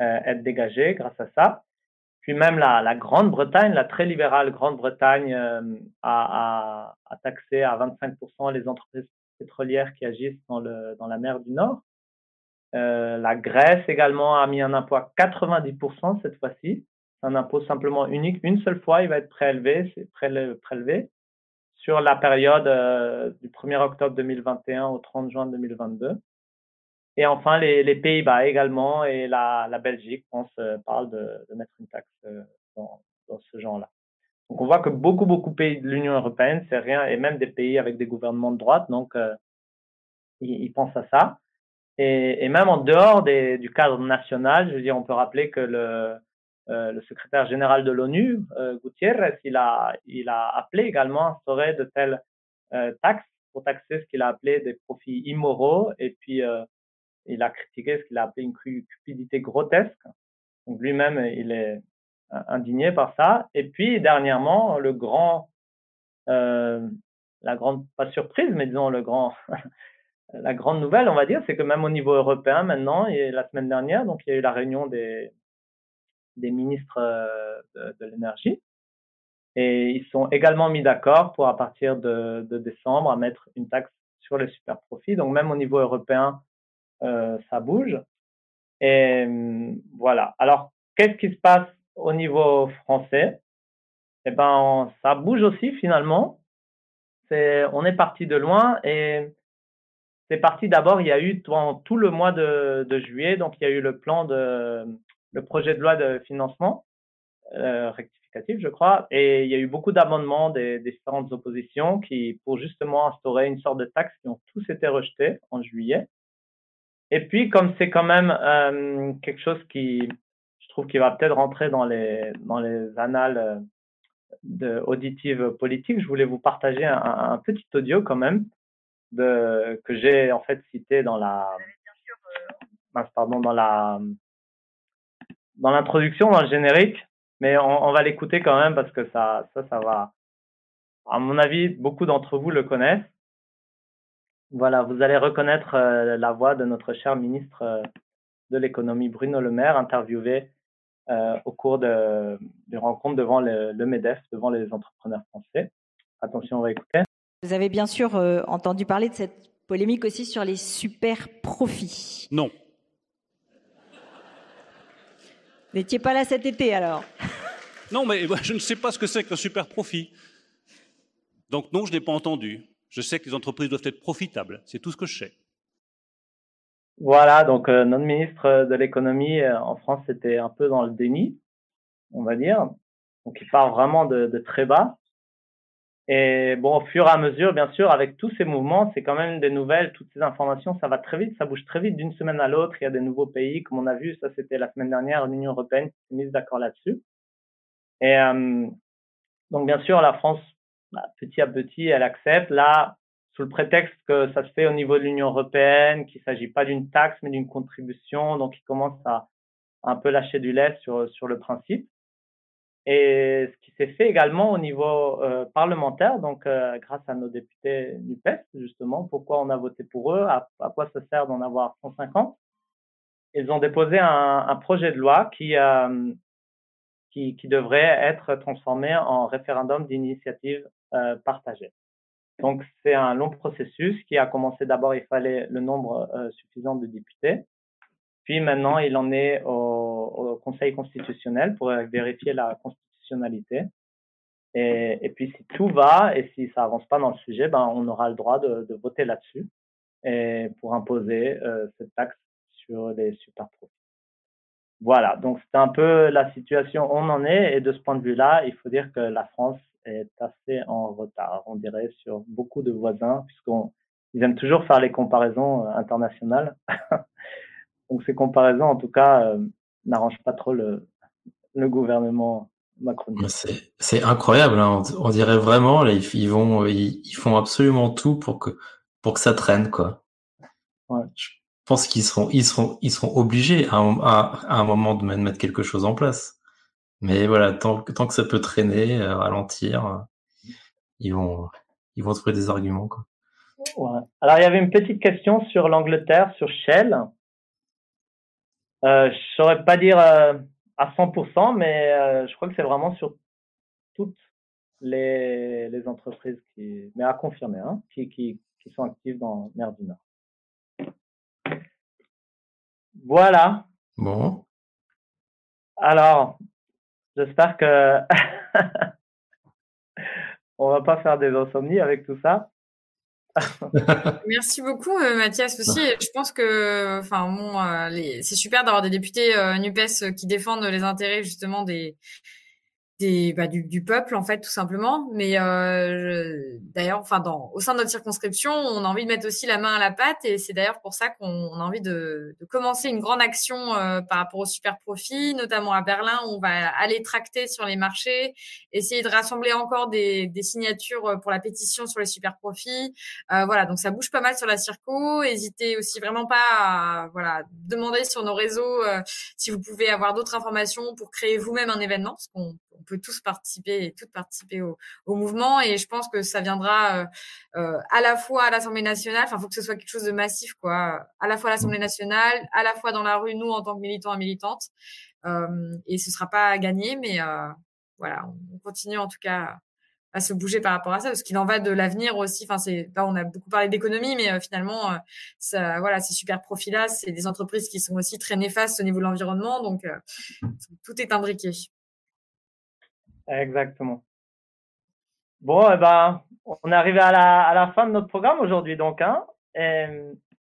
être dégagés grâce à ça. Puis même la, Grande-Bretagne, la très libérale Grande-Bretagne, euh, a, taxé à 25% les entreprises pétrolières qui agissent dans, le, dans la mer du Nord. Euh, la Grèce également a mis un impôt à 90% cette fois-ci. C'est un impôt simplement unique. Une seule fois, il va être prélevé, c'est prélevé sur la période euh, du 1er octobre 2021 au 30 juin 2022. Et enfin, les, les Pays-Bas également et la, la Belgique, on se parle de, de mettre une taxe euh, dans, dans ce genre-là. Donc on voit que beaucoup, beaucoup de pays de l'Union européenne, c'est rien, et même des pays avec des gouvernements de droite, donc euh, ils, ils pensent à ça. Et, et même en dehors des, du cadre national, je veux dire, on peut rappeler que le, euh, le secrétaire général de l'ONU, euh, Gutiérrez, il a, il a appelé également à instaurer de telles euh, taxes pour taxer ce qu'il a appelé des profits immoraux et puis euh, il a critiqué ce qu'il a appelé une cupidité grotesque. Donc lui-même, il est indigné par ça. Et puis dernièrement, le grand, euh, la grande, pas surprise, mais disons <laughs> la grande nouvelle, on va dire, c'est que même au niveau européen maintenant, et la semaine dernière, donc il y a eu la réunion des, ministres euh, de, l'énergie. Et ils sont également mis d'accord pour, à partir de, décembre, mettre une taxe sur les super profits. Donc, même au niveau européen, euh, ça bouge. Et voilà. Alors, qu'est-ce qui se passe au niveau français? Eh ben, ça bouge aussi finalement. On est parti de loin et c'est parti d'abord. Il y a eu tout le mois de, juillet, donc il y a eu le plan de le projet de loi de financement euh, rectificatif, je crois, et il y a eu beaucoup d'amendements des, des, différentes oppositions qui, pour justement instaurer une sorte de taxe, qui ont tous été rejetés en juillet. Et puis, comme c'est quand même euh, quelque chose qui, je trouve, qui va peut-être rentrer dans les dans les annales euh, de auditives politiques, je voulais vous partager un, un petit audio quand même de que j'ai en fait cité dans la pardon dans la dans l'introduction, dans le générique, mais on, on va l'écouter quand même parce que ça, ça, ça va. À mon avis, beaucoup d'entre vous le connaissent. Voilà, vous allez reconnaître euh, la voix de notre cher ministre euh, de l'économie Bruno Le Maire, interviewé euh, au cours de, de rencontres devant le, le, MEDEF, devant les entrepreneurs français. Attention, on va écouter. Vous avez bien sûr euh, entendu parler de cette polémique aussi sur les super profits. Non. N'étiez pas là cet été alors Non, mais je ne sais pas ce que c'est qu'un super profit. Donc non, je n'ai pas entendu. Je sais que les entreprises doivent être profitables. C'est tout ce que je sais. Voilà, donc euh, notre ministre de l'économie euh, en France était un peu dans le déni, on va dire. Donc il part vraiment de, très bas. Et bon, au fur et à mesure, bien sûr, avec tous ces mouvements, c'est quand même des nouvelles, toutes ces informations, ça va très vite, ça bouge très vite d'une semaine à l'autre. Il y a des nouveaux pays, comme on a vu, ça c'était la semaine dernière, l'Union européenne s'est mise d'accord là-dessus. Et euh, donc, bien sûr, la France, bah, petit à petit, elle accepte. Là, sous le prétexte que ça se fait au niveau de l'Union européenne, qu'il ne s'agit pas d'une taxe, mais d'une contribution, donc il commence à, un peu lâcher du lait sur, sur le principe. Et ce qui s'est fait également au niveau euh, parlementaire, donc euh, grâce à nos députés NUPES, justement, pourquoi on a voté pour eux, à, quoi ça sert d'en avoir 150 Ils ont déposé un, projet de loi euh, qui, qui, devrait être transformé en référendum d'initiative euh. Donc c'est un long processus qui a commencé d'abord, il fallait le nombre euh, suffisant de députés. Puis maintenant, il en est au, Conseil constitutionnel pour vérifier la constitutionnalité. Et, puis si tout va et si ça avance pas dans le sujet, ben on aura le droit de, voter là-dessus pour imposer euh, cette taxe sur les super profits. Voilà, donc c'est un peu la situation où on en est et de ce point de vue-là, il faut dire que la France est assez en retard, on dirait, sur beaucoup de voisins, puisqu'ils aiment toujours faire les comparaisons internationales. <laughs> Donc ces comparaisons, en tout cas, euh, n'arrangent pas trop le, le gouvernement macronien. C'est incroyable, hein. on, on, dirait vraiment, là, ils, ils vont, ils, ils, font absolument tout pour que, pour que ça traîne, quoi. Ouais. Je pense qu'ils seront, ils seront, ils seront obligés à, à un moment de mettre quelque chose en place. Mais voilà, tant, tant que ça peut traîner, euh, ralentir, euh, ils vont, ils vont trouver des arguments, quoi. Ouais. Alors il y avait une petite question sur l'Angleterre, sur Shell. Euh, je saurais pas dire à 100%, mais je crois que c'est vraiment sur toutes les, les entreprises qui, mais à confirmer, hein, qui, qui, qui sont actives dans mer du Nord. Voilà. Bon. Alors, j'espère que <laughs> on va pas faire des insomnies avec tout ça. <laughs> Merci beaucoup euh, Mathias aussi. Je pense que, enfin bon, euh, c'est super d'avoir des députés euh, Nupes qui défendent les intérêts justement des bah, du, peuple en fait tout simplement. Mais euh, d'ailleurs, enfin dans au sein de notre circonscription, on a envie de mettre aussi la main à la pâte et c'est d'ailleurs pour ça qu'on a envie de, de, commencer une grande action euh, par rapport aux super profits, notamment à Berlin où on va aller tracter sur les marchés, essayer de rassembler encore des, des signatures pour la pétition sur les super profits. Euh, voilà, donc ça bouge pas mal sur la circo. Hésitez aussi vraiment pas à voilà demander sur nos réseaux euh, si vous pouvez avoir d'autres informations pour créer vous-même un événement parce qu'on on peut tous participer et toutes participer au, au, mouvement. Et je pense que ça viendra euh, euh, à la fois à l'Assemblée nationale, enfin, faut que ce soit quelque chose de massif, quoi, à la fois à l'Assemblée nationale, à la fois dans la rue, nous en tant que militants et militantes. Euh, et ce sera pas gagné, mais euh, voilà, on continue en tout cas à se bouger par rapport à ça, parce qu'il en va de l'avenir aussi. Enfin, c'est, là, on a beaucoup parlé d'économie, mais euh, finalement, euh, ça, voilà, ces super profils-là, c'est des entreprises qui sont aussi très néfastes au niveau de l'environnement, donc euh, tout est imbriqué. Exactement. Bon, eh ben, on est arrivé à la, à la fin de notre programme aujourd'hui, donc, hein, et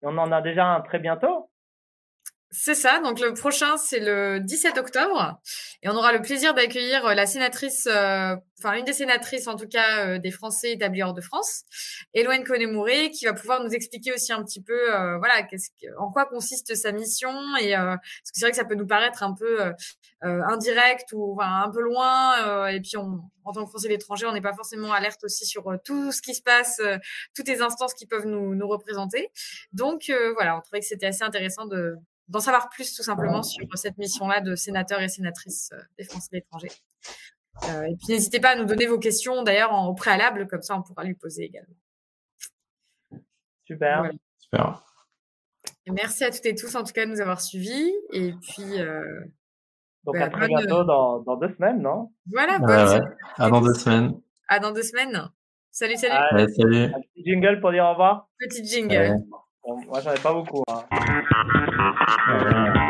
on en a déjà un très bientôt. C'est ça. Donc le prochain, c'est le 17 octobre, et on aura le plaisir d'accueillir la sénatrice, euh, enfin une des sénatrices en tout cas euh, des Français établis hors de France, Eloine Konemouré, qui va pouvoir nous expliquer aussi un petit peu, euh, voilà, qu'est-ce que, en quoi consiste sa mission, et parce que c'est vrai que ça peut nous paraître un peu indirect ou enfin, un peu loin, et puis on, en tant que Français l'étranger, on n'est pas forcément alerte aussi sur tout ce qui se passe, toutes les instances qui peuvent nous, nous représenter. Donc voilà, on trouvait que c'était assez intéressant de d'en savoir plus tout simplement sur cette mission-là de sénateurs et sénatrices euh, des Français de l'étranger. Euh, et puis n'hésitez pas à nous donner vos questions d'ailleurs au préalable, comme ça on pourra lui poser également. Super. Voilà. Super. Et merci à toutes et tous en tout cas de nous avoir suivis. Et puis. Euh, Donc bah, à très bientôt dans, dans, deux semaines, non? Voilà. Bonne ouais, ouais. À dans deux semaines. À dans deux semaines. Salut, salut. Allez, salut. Un petit jingle pour dire au revoir. Petit jingle. Bon, moi, j'en ai pas beaucoup. Hein. Ouais.